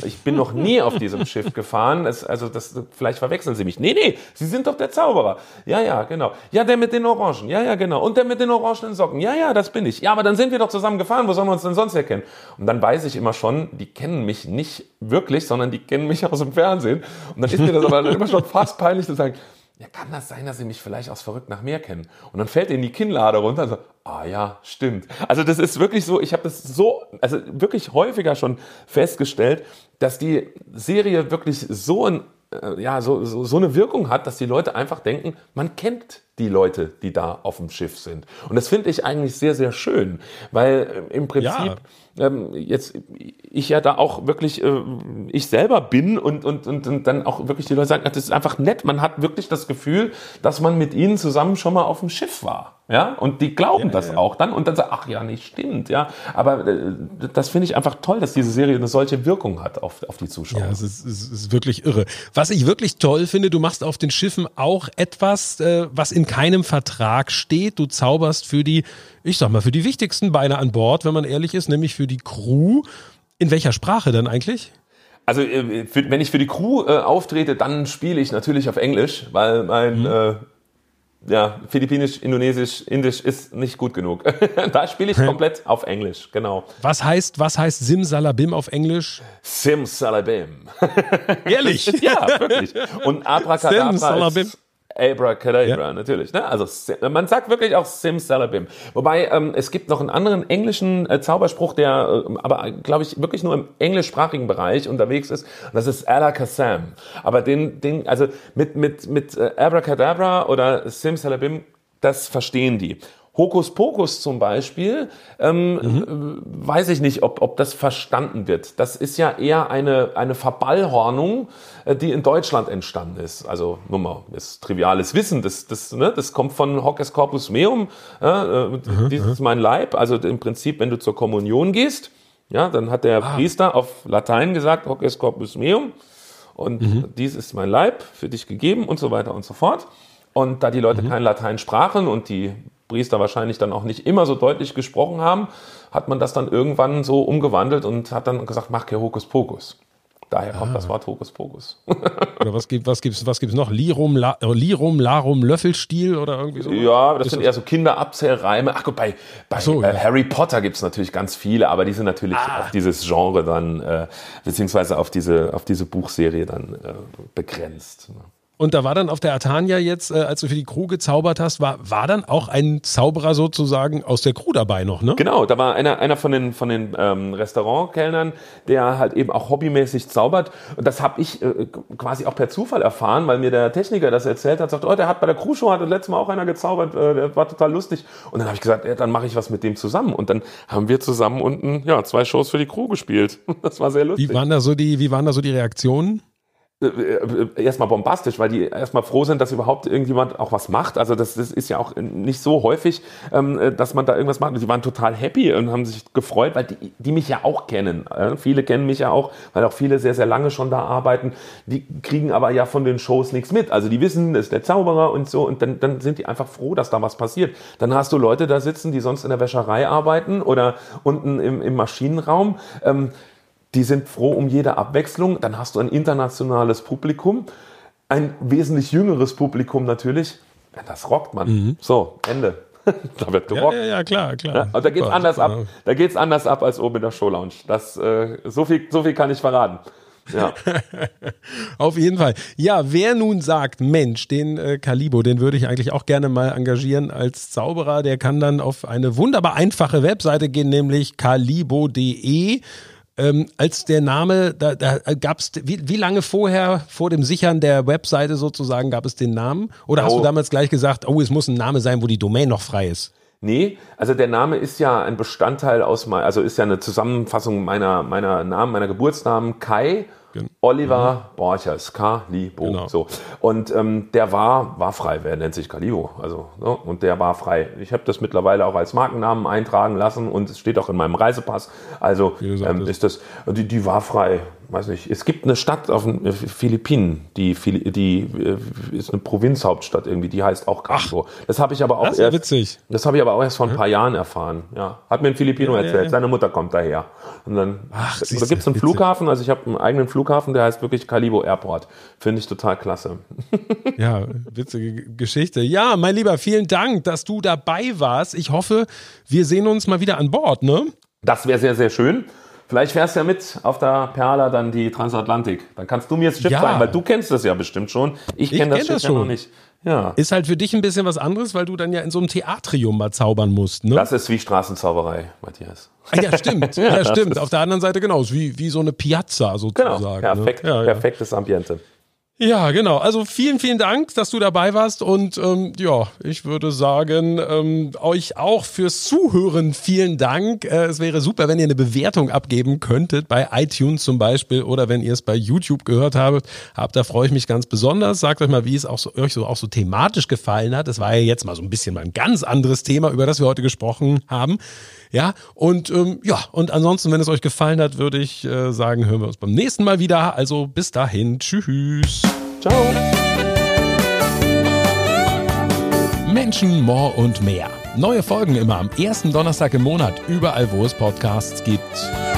ich bin noch nie auf diesem Schiff gefahren. Es, also das, vielleicht verwechseln Sie mich. Nee, nee, Sie sind doch der Zauberer. Ja, ja, genau. Ja, der mit den Orangen. Ja, ja, genau. Und der mit den orangenen Socken. Ja, ja, das bin ich. Ja, aber dann sind wir doch zusammen gefahren. Wo sollen wir uns denn sonst erkennen? Und dann weiß ich immer schon, die kennen mich nicht wirklich, sondern die kennen mich aus dem Fernsehen. Und dann ist mir das aber immer schon fast peinlich zu sagen, ja, kann das sein, dass sie mich vielleicht aus Verrückt nach mehr kennen? Und dann fällt ihnen die Kinnlade runter und so, ah ja, stimmt. Also das ist wirklich so, ich habe das so, also wirklich häufiger schon festgestellt, dass die Serie wirklich so, ein, äh, ja, so, so, so eine Wirkung hat, dass die Leute einfach denken, man kennt die Leute, die da auf dem Schiff sind. Und das finde ich eigentlich sehr, sehr schön, weil äh, im Prinzip ja. Ähm, jetzt ich ja da auch wirklich äh, ich selber bin und, und, und, und dann auch wirklich die Leute sagen, das ist einfach nett. Man hat wirklich das Gefühl, dass man mit ihnen zusammen schon mal auf dem Schiff war. Ja, und die glauben ja, das ja. auch dann und dann sagen, ach ja, nicht stimmt, ja. Aber äh, das finde ich einfach toll, dass diese Serie eine solche Wirkung hat auf, auf die Zuschauer. Ja, es ist, es ist wirklich irre. Was ich wirklich toll finde, du machst auf den Schiffen auch etwas, äh, was in keinem Vertrag steht. Du zauberst für die, ich sag mal, für die wichtigsten Beine an Bord, wenn man ehrlich ist, nämlich für die Crew. In welcher Sprache denn eigentlich? Also äh, wenn ich für die Crew äh, auftrete, dann spiele ich natürlich auf Englisch, weil mein mhm. äh, ja, Philippinisch, Indonesisch, Indisch ist nicht gut genug. da spiele ich komplett auf Englisch, genau. Was heißt, was heißt Simsalabim auf Englisch? Simsalabim. Ehrlich? ja, wirklich. Und Abracadabra Simsalabim. ist Abracadabra, ja. natürlich. Ne? Also man sagt wirklich auch Simsalabim. Wobei ähm, es gibt noch einen anderen englischen äh, Zauberspruch, der äh, aber, glaube ich, wirklich nur im englischsprachigen Bereich unterwegs ist. Das ist Alakazam. Aber den, den, also mit, mit, mit äh, Abracadabra oder Simsalabim, das verstehen die. Hokuspokus zum Beispiel, ähm, mhm. weiß ich nicht, ob, ob das verstanden wird. Das ist ja eher eine, eine Verballhornung, äh, die in Deutschland entstanden ist. Also nur mal das triviales Wissen, das, das, ne, das kommt von Hockes Corpus Meum, äh, mhm. dies ist mein Leib. Also im Prinzip, wenn du zur Kommunion gehst, ja, dann hat der ah. Priester auf Latein gesagt, Hockes Corpus Meum und mhm. dies ist mein Leib für dich gegeben und so weiter und so fort. Und da die Leute mhm. kein Latein sprachen und die Priester wahrscheinlich dann auch nicht immer so deutlich gesprochen haben, hat man das dann irgendwann so umgewandelt und hat dann gesagt, mach kein Hokuspokus. Daher kommt ah. das Wort Hokuspokus. oder was gibt was gibt's was gibt's noch? Lirum, La, Lirum, Larum, Löffelstiel oder irgendwie so? Ja, das ist sind das eher so Kinderabzählreime. Ach gut, bei, bei so, äh, ja. Harry Potter gibt es natürlich ganz viele, aber die sind natürlich ah. auf dieses Genre dann, äh, beziehungsweise auf diese, auf diese Buchserie dann äh, begrenzt. Und da war dann auf der Atania jetzt, äh, als du für die Crew gezaubert hast, war, war dann auch ein Zauberer sozusagen aus der Crew dabei noch, ne? Genau, da war einer, einer von den, von den ähm, Restaurantkellnern, der halt eben auch hobbymäßig zaubert. Und das habe ich äh, quasi auch per Zufall erfahren, weil mir der Techniker das erzählt hat, sagt, oh, der hat bei der Crew-Show, hat das letzte Mal auch einer gezaubert, äh, der war total lustig. Und dann habe ich gesagt, ja, dann mache ich was mit dem zusammen. Und dann haben wir zusammen unten ja, zwei Shows für die Crew gespielt. Das war sehr lustig. Wie waren da so die, wie waren da so die Reaktionen? Äh, äh, erstmal bombastisch, weil die erstmal froh sind, dass überhaupt irgendjemand auch was macht. Also das, das ist ja auch nicht so häufig, ähm, äh, dass man da irgendwas macht. Und die waren total happy und haben sich gefreut, weil die, die mich ja auch kennen. Viele kennen mich ja auch, weil auch viele sehr, sehr lange schon da arbeiten. Die kriegen aber ja von den Shows nichts mit. Also die wissen, ist der Zauberer und so. Und dann, dann sind die einfach froh, dass da was passiert. Dann hast du Leute da sitzen, die sonst in der Wäscherei arbeiten oder unten im, im Maschinenraum. Ähm, die sind froh um jede Abwechslung. Dann hast du ein internationales Publikum, ein wesentlich jüngeres Publikum natürlich. Das rockt man. Mhm. So, Ende. da wird gerockt. Ja, ja, ja klar, klar. Ja, da geht's anders ab. Da geht's anders ab als oben in der Showlounge. Das, äh, so viel, so viel kann ich verraten. Ja. Auf jeden Fall. Ja, wer nun sagt, Mensch, den äh, Calibo, den würde ich eigentlich auch gerne mal engagieren als Zauberer, der kann dann auf eine wunderbar einfache Webseite gehen, nämlich calibo.de. Ähm, als der Name, da, da gab es, wie, wie lange vorher, vor dem Sichern der Webseite sozusagen, gab es den Namen? Oder oh. hast du damals gleich gesagt, oh, es muss ein Name sein, wo die Domain noch frei ist? Nee, also der Name ist ja ein Bestandteil aus, also ist ja eine Zusammenfassung meiner, meiner Namen, meiner Geburtsnamen Kai Gen Oliver mhm. Borchers, Calibo. Genau. So. Und ähm, der war, war frei, wer nennt sich Calibo? Also, ne? und der war frei. Ich habe das mittlerweile auch als Markennamen eintragen lassen und es steht auch in meinem Reisepass. Also ähm, ist das, die, die war frei weiß nicht, es gibt eine Stadt auf den äh, Philippinen, die, die äh, ist eine Provinzhauptstadt irgendwie, die heißt auch Castro. Das habe ich aber auch das erst, witzig. Das habe ich aber auch erst vor ein paar Jahren erfahren. Ja, hat mir ein Filipino ja, erzählt. Ja, ja. Seine Mutter kommt daher. Und dann Ach, da gibt es einen witzig. Flughafen, also ich habe einen eigenen Flughafen, der heißt wirklich Calibo Airport. Finde ich total klasse. ja, witzige Geschichte. Ja, mein Lieber, vielen Dank, dass du dabei warst. Ich hoffe, wir sehen uns mal wieder an Bord, ne? Das wäre sehr, sehr schön. Vielleicht fährst du ja mit auf der Perla dann die Transatlantik. Dann kannst du mir das Schiff ja. sagen, weil du kennst das ja bestimmt schon. Ich kenne das kenn Schiff das schon. ja noch nicht. Ja. Ist halt für dich ein bisschen was anderes, weil du dann ja in so einem Theatrium mal zaubern musst. Ne? Das ist wie Straßenzauberei, Matthias. Ah, ja, stimmt. ja, ja stimmt. Auf der anderen Seite genau, wie, wie so eine Piazza sozusagen. Genau, perfekt, ne? ja, perfektes Ambiente. Ja, genau. Also vielen, vielen Dank, dass du dabei warst. Und ähm, ja, ich würde sagen, ähm, euch auch fürs Zuhören vielen Dank. Äh, es wäre super, wenn ihr eine Bewertung abgeben könntet, bei iTunes zum Beispiel oder wenn ihr es bei YouTube gehört habt. habt da freue ich mich ganz besonders. Sagt euch mal, wie es auch so, euch so auch so thematisch gefallen hat. Es war ja jetzt mal so ein bisschen mal ein ganz anderes Thema, über das wir heute gesprochen haben. Ja, und ähm, ja, und ansonsten, wenn es euch gefallen hat, würde ich äh, sagen, hören wir uns beim nächsten Mal wieder. Also bis dahin, tschüss. Ciao. Menschen, More und mehr. Neue Folgen immer am ersten Donnerstag im Monat, überall wo es Podcasts gibt.